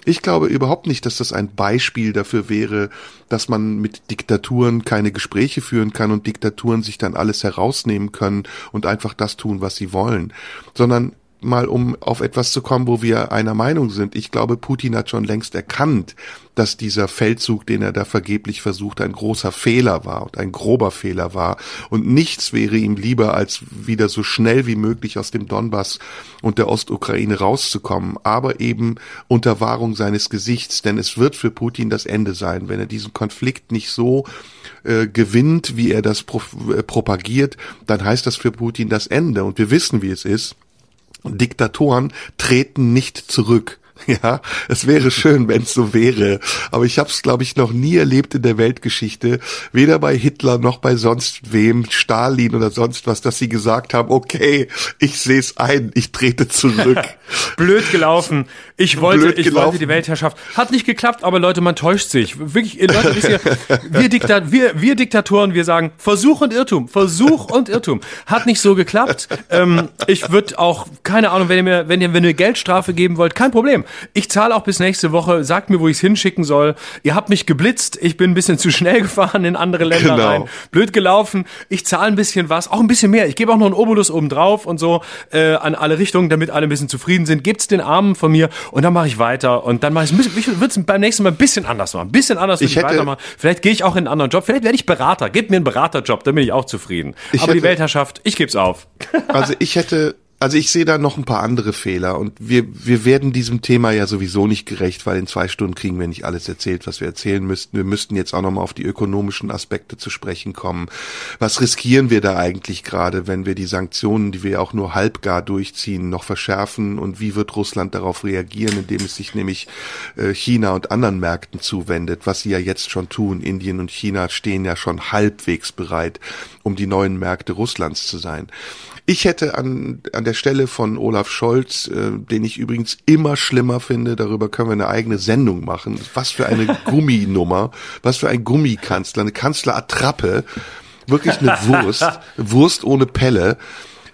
Speaker 2: Ich glaube überhaupt nicht, dass das ein Beispiel dafür wäre, dass man mit Diktaturen keine Gespräche führen kann und Diktaturen sich dann alles herausnehmen können und einfach das tun, was sie wollen, sondern mal um auf etwas zu kommen, wo wir einer Meinung sind. Ich glaube, Putin hat schon längst erkannt, dass dieser Feldzug, den er da vergeblich versucht, ein großer Fehler war und ein grober Fehler war. Und nichts wäre ihm lieber, als wieder so schnell wie möglich aus dem Donbass und der Ostukraine rauszukommen, aber eben unter Wahrung seines Gesichts, denn es wird für Putin das Ende sein, wenn er diesen Konflikt nicht so äh, gewinnt, wie er das äh, propagiert, dann heißt das für Putin das Ende. Und wir wissen, wie es ist. Diktatoren treten nicht zurück. Ja, es wäre schön, wenn es so wäre. Aber ich habe es, glaube ich, noch nie erlebt in der Weltgeschichte, weder bei Hitler noch bei sonst wem, Stalin oder sonst was, dass sie gesagt haben, okay, ich sehe es ein, ich trete zurück.
Speaker 3: Blöd gelaufen. Ich wollte, Blöd ich wollte die Weltherrschaft. Hat nicht geklappt, aber Leute, man täuscht sich. Wirklich, Leute, wisst ihr, wir, Diktat, wir, wir Diktatoren, wir sagen Versuch und Irrtum, Versuch und Irrtum. Hat nicht so geklappt. Ähm, ich würde auch, keine Ahnung, wenn ihr mir, wenn ihr, wenn ihr Geldstrafe geben wollt, kein Problem Ich zahle auch bis nächste Woche. Sagt mir, wo ich es hinschicken soll. Ihr habt mich geblitzt. Ich bin ein bisschen zu schnell gefahren in andere Länder
Speaker 2: Genau.
Speaker 3: rein. Blöd gelaufen. Ich zahle ein bisschen was. Auch ein bisschen mehr. Ich gebe auch noch einen Obolus oben drauf und so äh, an alle Richtungen, damit alle ein bisschen zufrieden sind. Gebt's den Armen von mir und dann mache ich weiter. Und dann mache ich es ich würde es beim nächsten Mal ein bisschen anders machen. Ein bisschen anders würde
Speaker 2: Ich
Speaker 3: ich, weitermachen. Vielleicht gehe ich auch in einen anderen Job. Vielleicht werde ich Berater. Gebt mir einen Beraterjob, dann bin ich auch zufrieden.
Speaker 2: Ich
Speaker 3: Aber die
Speaker 2: hätte-
Speaker 3: Weltherrschaft, ich geb's auf.
Speaker 2: Also ich hätte, also ich sehe da noch ein paar andere Fehler und wir, wir werden diesem Thema ja sowieso nicht gerecht, weil in zwei Stunden kriegen wir nicht alles erzählt, was wir erzählen müssten. Wir müssten jetzt auch nochmal auf die ökonomischen Aspekte zu sprechen kommen. Was riskieren wir da eigentlich gerade, wenn wir die Sanktionen, die wir auch nur halbgar durchziehen, noch verschärfen und wie wird Russland darauf reagieren, indem es sich nämlich äh, China und anderen Märkten zuwendet, was sie ja jetzt schon tun. Indien und China stehen ja schon halbwegs bereit, um die neuen Märkte Russlands zu sein. Ich hätte an, an der Stelle von Olaf Scholz, äh, den ich übrigens immer schlimmer finde, darüber können wir eine eigene Sendung machen. Was für eine Gumminummer, was für ein Gummikanzler, eine Kanzlerattrappe. Wirklich eine Wurst, Wurst ohne Pelle.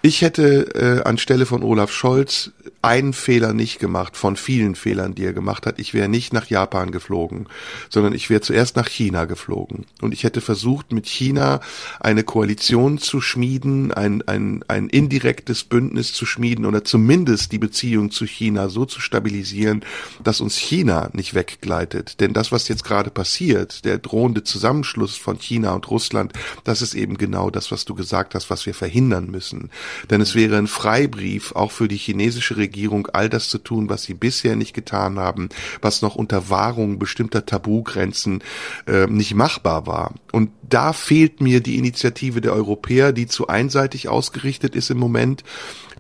Speaker 2: Ich hätte äh, anstelle von Olaf Scholz einen Fehler nicht gemacht, von vielen Fehlern, die er gemacht hat. Ich wäre nicht nach Japan geflogen, sondern ich wäre zuerst nach China geflogen. Und ich hätte versucht, mit China eine Koalition zu schmieden, ein, ein, ein indirektes Bündnis zu schmieden oder zumindest die Beziehung zu China so zu stabilisieren, dass uns China nicht weggleitet. Denn das, was jetzt gerade passiert, der drohende Zusammenschluss von China und Russland, das ist eben genau das, was du gesagt hast, was wir verhindern müssen. Denn es wäre ein Freibrief auch für die chinesische Regierung, all das zu tun, was sie bisher nicht getan haben, was noch unter Wahrung bestimmter Tabugrenzen äh, nicht machbar war. Und da fehlt mir die Initiative der Europäer, die zu einseitig ausgerichtet ist im Moment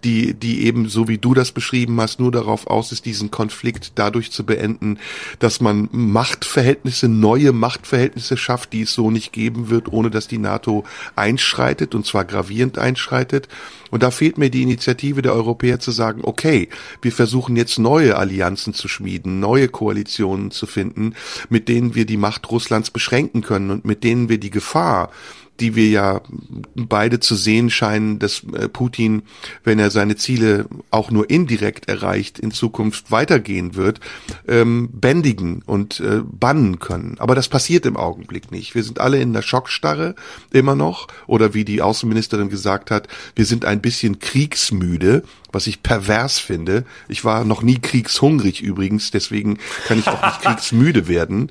Speaker 2: die, die eben, so wie du das beschrieben hast, nur darauf aus ist, diesen Konflikt dadurch zu beenden, dass man Machtverhältnisse, neue Machtverhältnisse schafft, die es so nicht geben wird, ohne dass die NATO einschreitet, und zwar gravierend einschreitet. Und da fehlt mir die Initiative der Europäer zu sagen, okay, wir versuchen jetzt neue Allianzen zu schmieden, neue Koalitionen zu finden, mit denen wir die Macht Russlands beschränken können und mit denen wir die Gefahr, die wir ja beide zu sehen scheinen, dass äh, Putin, wenn er seine Ziele auch nur indirekt erreicht, in Zukunft weitergehen wird, ähm, bändigen und äh, bannen können. Aber das passiert im Augenblick nicht. Wir sind alle in der Schockstarre immer noch. Oder wie die Außenministerin gesagt hat, wir sind ein bisschen kriegsmüde, was ich pervers finde. Ich war noch nie kriegshungrig übrigens, deswegen kann ich auch nicht kriegsmüde werden.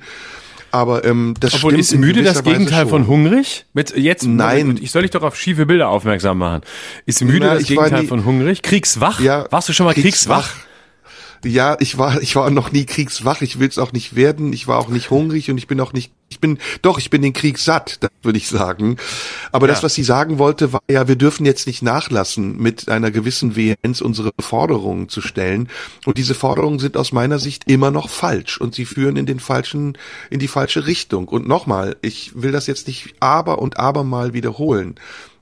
Speaker 2: Aber ähm, das
Speaker 3: Obwohl,
Speaker 2: stimmt
Speaker 3: ist müde das Gegenteil von
Speaker 2: schon.
Speaker 3: hungrig? Mit, jetzt,
Speaker 2: Nein.
Speaker 3: Ich soll dich doch auf schiefe Bilder aufmerksam machen. Ist müde
Speaker 2: Na,
Speaker 3: das Gegenteil
Speaker 2: nie-
Speaker 3: von hungrig? Kriegswach?
Speaker 2: Ja,
Speaker 3: Warst du schon mal kriegswach?
Speaker 2: Ja, ich war, ich war noch nie kriegswach. Ich will es auch nicht werden. Ich war auch nicht hungrig und ich bin auch nicht, ich bin, doch, ich bin den Krieg satt, das würde ich sagen. Aber das,
Speaker 3: Ja.
Speaker 2: was sie sagen wollte, war ja, wir dürfen jetzt nicht nachlassen, mit einer gewissen Vehemenz unsere Forderungen zu stellen. Und diese Forderungen sind aus meiner Sicht immer noch falsch und sie führen in den falschen, in die falsche Richtung. Und nochmal, ich will das jetzt nicht aber und abermal wiederholen.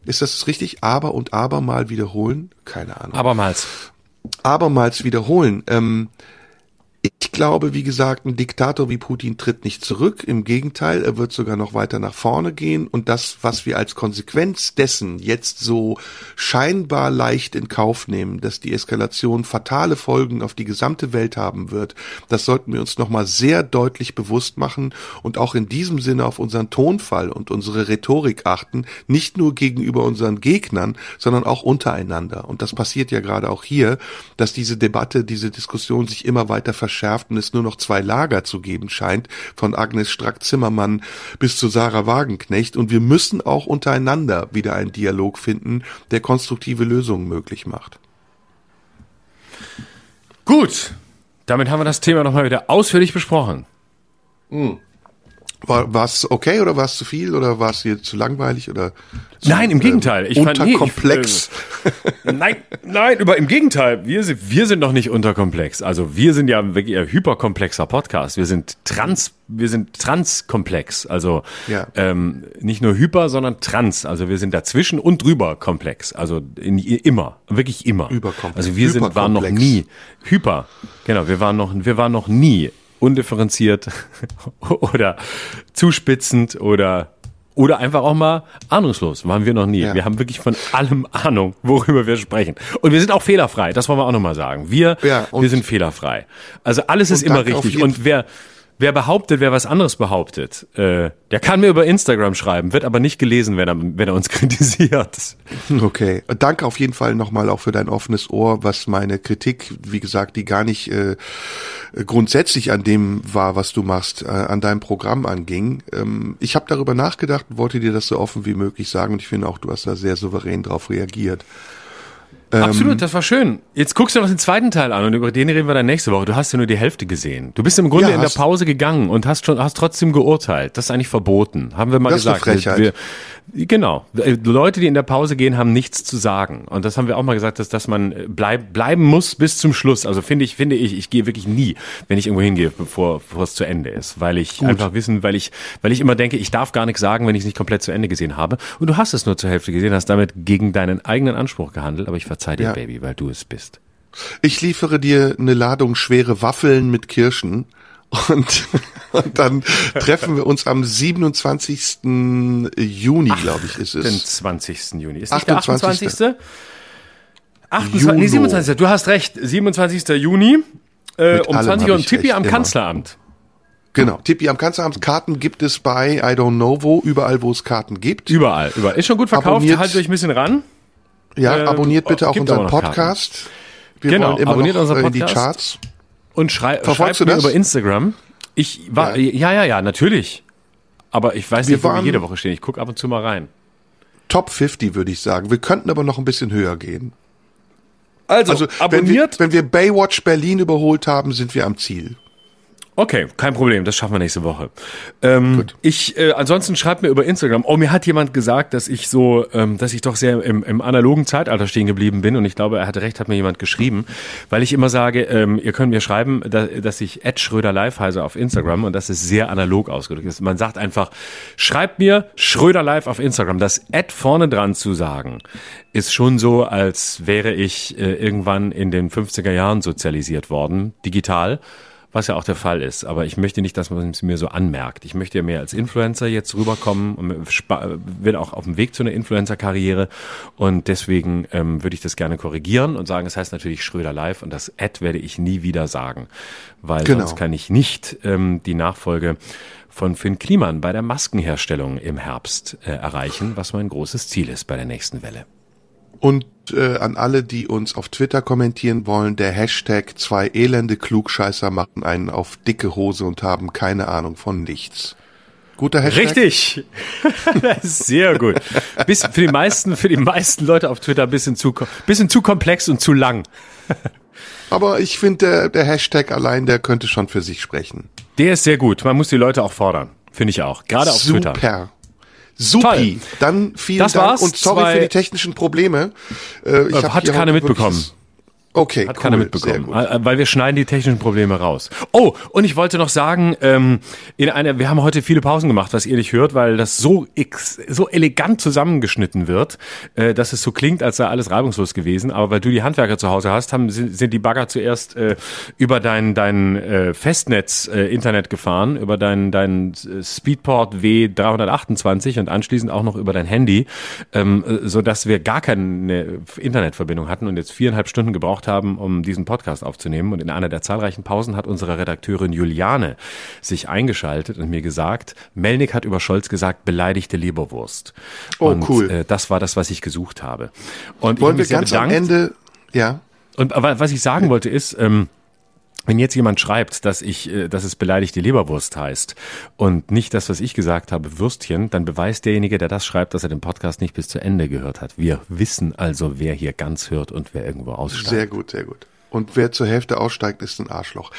Speaker 2: Ist das richtig? Aber und abermal wiederholen? Keine Ahnung
Speaker 3: Abermals.
Speaker 2: abermals wiederholen. Ähm, ich glaube, wie gesagt, ein Diktator wie Putin tritt nicht zurück. Im Gegenteil, er wird sogar noch weiter nach vorne gehen. Und das, was wir als Konsequenz dessen jetzt so scheinbar leicht in Kauf nehmen, dass die Eskalation fatale Folgen auf die gesamte Welt haben wird, das sollten wir uns nochmal sehr deutlich bewusst machen und auch in diesem Sinne auf unseren Tonfall und unsere Rhetorik achten, nicht nur gegenüber unseren Gegnern, sondern auch untereinander. Und das passiert ja gerade auch hier, dass diese Debatte, diese Diskussion sich immer weiter verschärft und es nur noch zwei Lager zu geben scheint, von Agnes Strack-Zimmermann bis zu Sarah Wagenknecht. Und wir müssen auch untereinander wieder einen Dialog finden, der konstruktive Lösungen möglich macht.
Speaker 3: Gut. Damit haben wir das Thema nochmal wieder ausführlich besprochen.
Speaker 2: War war's okay oder war es zu viel oder war es dir zu langweilig oder zu,
Speaker 3: Nein, im Gegenteil. Ich fand- nee, ich-
Speaker 2: unterkomplex?
Speaker 3: Nein, nein, über, im Gegenteil. Wir sind, wir sind noch nicht unterkomplex. Also wir sind ja wirklich ein hyperkomplexer Podcast. Wir sind trans, wir sind transkomplex. Also
Speaker 2: Ja.
Speaker 3: ähm, nicht nur hyper, sondern trans. Also wir sind dazwischen und drüber komplex. Also in, immer, wirklich immer.
Speaker 2: Überkomplex.
Speaker 3: Also wir sind, waren noch nie hyper. Genau, wir waren noch, wir waren noch nie undifferenziert oder zuspitzend oder Oder einfach auch mal ahnungslos. Waren wir noch nie.
Speaker 2: Ja.
Speaker 3: Wir haben wirklich von allem Ahnung, worüber wir sprechen. Und wir sind auch fehlerfrei. Das wollen wir auch nochmal sagen. Wir,
Speaker 2: Ja,
Speaker 3: wir sind fehlerfrei. Also alles ist immer richtig. Und wer, wer behauptet, wer was anderes behauptet, äh, der kann mir über Instagram schreiben, wird aber nicht gelesen, wenn er, wenn er uns kritisiert.
Speaker 2: Okay. Danke auf jeden Fall nochmal auch für dein offenes Ohr, was meine Kritik, wie gesagt, die gar nicht äh, grundsätzlich an dem war, was du machst, äh, an deinem Programm anging. Ähm, ich habe darüber nachgedacht wollte dir das so offen wie möglich sagen und ich finde auch, du hast da sehr souverän drauf reagiert. Ähm,
Speaker 3: Absolut, das war schön. Jetzt guckst du noch den zweiten Teil an und über den reden wir dann nächste Woche. Du hast ja nur die Hälfte gesehen. Du bist im Grunde
Speaker 2: Ja,
Speaker 3: in der Pause gegangen und hast schon, hast trotzdem geurteilt. Das ist eigentlich verboten. Haben wir mal
Speaker 2: Das ist eine
Speaker 3: gesagt.
Speaker 2: Frechheit.
Speaker 3: Wir, genau. Äh, Leute, die in der Pause gehen, haben nichts zu sagen. Und das haben wir auch mal gesagt, dass, dass man äh, bleib, bleiben muss bis zum Schluss. Also finde ich, finde ich, ich gehe wirklich nie, wenn ich irgendwo hingehe, bevor, bevor es zu Ende ist. Weil ich einfach wissen, weil ich, weil ich immer denke, ich darf gar nichts sagen, wenn ich es nicht komplett zu Ende gesehen habe. Und du hast es nur zur Hälfte gesehen, hast damit gegen deinen eigenen Anspruch gehandelt. Aber ich verzeih dir,
Speaker 2: Ja.
Speaker 3: Baby, weil du es bist.
Speaker 2: Ich liefere dir eine Ladung schwere Waffeln mit Kirschen und, und dann treffen wir uns am 27. Juni, glaube ich, ist
Speaker 3: Den
Speaker 2: es.
Speaker 3: 20. Juni. Ist nicht der
Speaker 2: 28..
Speaker 3: 28. 28. Nee,
Speaker 2: Juno.
Speaker 3: 27. Du hast recht. 27. Juni äh,
Speaker 2: Mit
Speaker 3: um
Speaker 2: allem
Speaker 3: 20
Speaker 2: hab
Speaker 3: Uhr und Tippi
Speaker 2: recht,
Speaker 3: am
Speaker 2: immer.
Speaker 3: Kanzleramt.
Speaker 2: Genau. Tippi am Kanzleramt. Karten gibt es bei I don't know wo, überall wo es Karten gibt.
Speaker 3: Überall, überall. Ist schon gut verkauft.
Speaker 2: Abonniert-
Speaker 3: Haltet euch ein bisschen ran.
Speaker 2: Ja,
Speaker 3: Äh,
Speaker 2: abonniert bitte auch unseren
Speaker 3: noch
Speaker 2: Podcast. Wir
Speaker 3: Genau,
Speaker 2: wollen immer
Speaker 3: abonniert
Speaker 2: noch
Speaker 3: unseren
Speaker 2: äh, in die. Charts.
Speaker 3: Und schrei
Speaker 2: Verfolgst
Speaker 3: schreibt
Speaker 2: du
Speaker 3: mir
Speaker 2: das?
Speaker 3: über Instagram. Ich war, ja, ja, ja, natürlich. Aber ich weiß
Speaker 2: Wir
Speaker 3: nicht, wo wir jede Woche stehen. Ich gucke ab und zu mal rein.
Speaker 2: Top 50 würde ich sagen. Wir könnten aber noch ein bisschen höher gehen.
Speaker 3: Also,
Speaker 2: Also wenn wir, wenn wir Baywatch Berlin überholt haben, sind wir am Ziel.
Speaker 3: Okay, kein Problem, das schaffen wir nächste Woche. Ähm, ich, äh, ansonsten schreibt mir über Instagram. Oh, mir hat jemand gesagt, dass ich so, ähm, dass ich doch sehr im, im analogen Zeitalter stehen geblieben bin und ich glaube, er hatte recht, hat mir jemand geschrieben, weil ich immer sage, ähm, ihr könnt mir schreiben, da, dass ich Ed Schröder live heiße auf Instagram und das ist sehr analog ausgedrückt ist. Man sagt einfach, schreibt mir Schröder live auf Instagram. Das Ed vorne dran zu sagen, ist schon so, als wäre ich äh, irgendwann in den 50er Jahren sozialisiert worden, digital was ja auch der Fall ist. Aber ich möchte nicht, dass man es mir so anmerkt. Ich möchte ja mehr als Influencer jetzt rüberkommen und bin auch auf dem Weg zu einer Influencer-Karriere. Und deswegen ähm, würde ich das gerne korrigieren und sagen, es heißt natürlich Schröder Live und das Ad werde ich nie wieder sagen, weil
Speaker 2: Genau.
Speaker 3: sonst kann ich nicht ähm, die Nachfolge von Finn Kliman bei der Maskenherstellung im Herbst äh, erreichen, was mein großes Ziel ist bei der nächsten Welle.
Speaker 2: Und äh, an alle, die uns auf Twitter kommentieren wollen, der Hashtag zwei elende Klugscheißer machen einen auf dicke Hose und haben keine Ahnung von nichts. Guter Hashtag?
Speaker 3: Richtig. Sehr gut. Bis für die meisten, für die meisten Leute auf Twitter ein bisschen zu, bisschen zu komplex und zu lang.
Speaker 2: Aber ich finde, der, der Hashtag allein, der könnte schon für sich sprechen.
Speaker 3: Der ist sehr gut. Man muss die Leute auch fordern. Finde ich auch. Gerade auf
Speaker 2: Super.
Speaker 3: Twitter.
Speaker 2: Supi. Dann vielen
Speaker 3: Das
Speaker 2: Dank
Speaker 3: war's.
Speaker 2: und sorry
Speaker 3: Zwei-
Speaker 2: für die technischen Probleme. Äh, ich
Speaker 3: Äh, hat keiner mitbekommen.
Speaker 2: Okay,
Speaker 3: Hat
Speaker 2: cool,
Speaker 3: keiner mitbekommen, weil wir schneiden die technischen Probleme raus. Oh, und ich wollte noch sagen, ähm, in einer, wir haben heute viele Pausen gemacht, was ihr nicht hört, weil das so ex, so elegant zusammengeschnitten wird, äh, dass es so klingt, als sei alles reibungslos gewesen. Aber weil du die Handwerker zu Hause hast, haben, sind, sind die Bagger zuerst äh, über dein, dein äh, Festnetz äh, Internet gefahren, über dein, dein äh, Speedport W328 und anschließend auch noch über dein Handy, ähm, äh, so dass wir gar keine Internetverbindung hatten und jetzt viereinhalb Stunden gebraucht haben, um diesen Podcast aufzunehmen. Und in einer der zahlreichen Pausen hat unsere Redakteurin Juliane sich eingeschaltet und mir gesagt, Melnick hat über Scholz gesagt, beleidigte Leberwurst.
Speaker 2: Oh,
Speaker 3: und,
Speaker 2: cool.
Speaker 3: Äh, das war das, was ich gesucht habe. Und ich
Speaker 2: Wollen
Speaker 3: habe
Speaker 2: wir ganz
Speaker 3: bedankt.
Speaker 2: am Ende, ja,
Speaker 3: Und was ich sagen wollte ist, ähm, wenn jetzt jemand schreibt, dass ich, äh, dass es beleidigte Leberwurst heißt und nicht das, was ich gesagt habe, Würstchen, dann beweist derjenige, der das schreibt, dass er den Podcast nicht bis zu Ende gehört hat. Wir wissen also, wer hier ganz hört und wer irgendwo aussteigt.
Speaker 2: sehr gut, sehr gut. Und wer zur Hälfte aussteigt, ist ein Arschloch.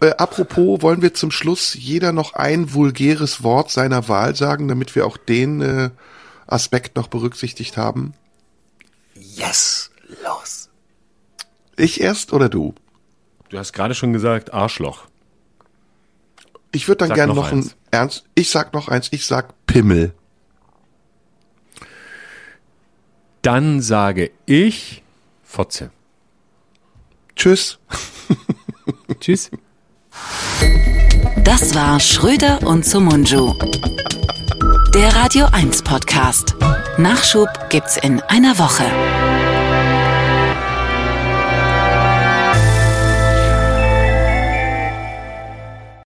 Speaker 2: Äh, apropos, wollen wir zum Schluss jeder noch ein vulgäres Wort seiner Wahl sagen, damit wir auch den äh, Aspekt noch berücksichtigt haben?
Speaker 3: Yes, los.
Speaker 2: Ich erst oder du?
Speaker 3: Du hast gerade schon gesagt Arschloch.
Speaker 2: Ich würde dann
Speaker 3: Sag
Speaker 2: gern
Speaker 3: noch
Speaker 2: noch, ein
Speaker 3: eins.
Speaker 2: Ernst. Ich sag noch eins. Ich sag Pimmel.
Speaker 3: Dann sage ich Fotze.
Speaker 2: Tschüss.
Speaker 3: Tschüss.
Speaker 1: Das war Schröder und Sumunju. Der Der Radio 1 Podcast. Nachschub gibt's in einer Woche.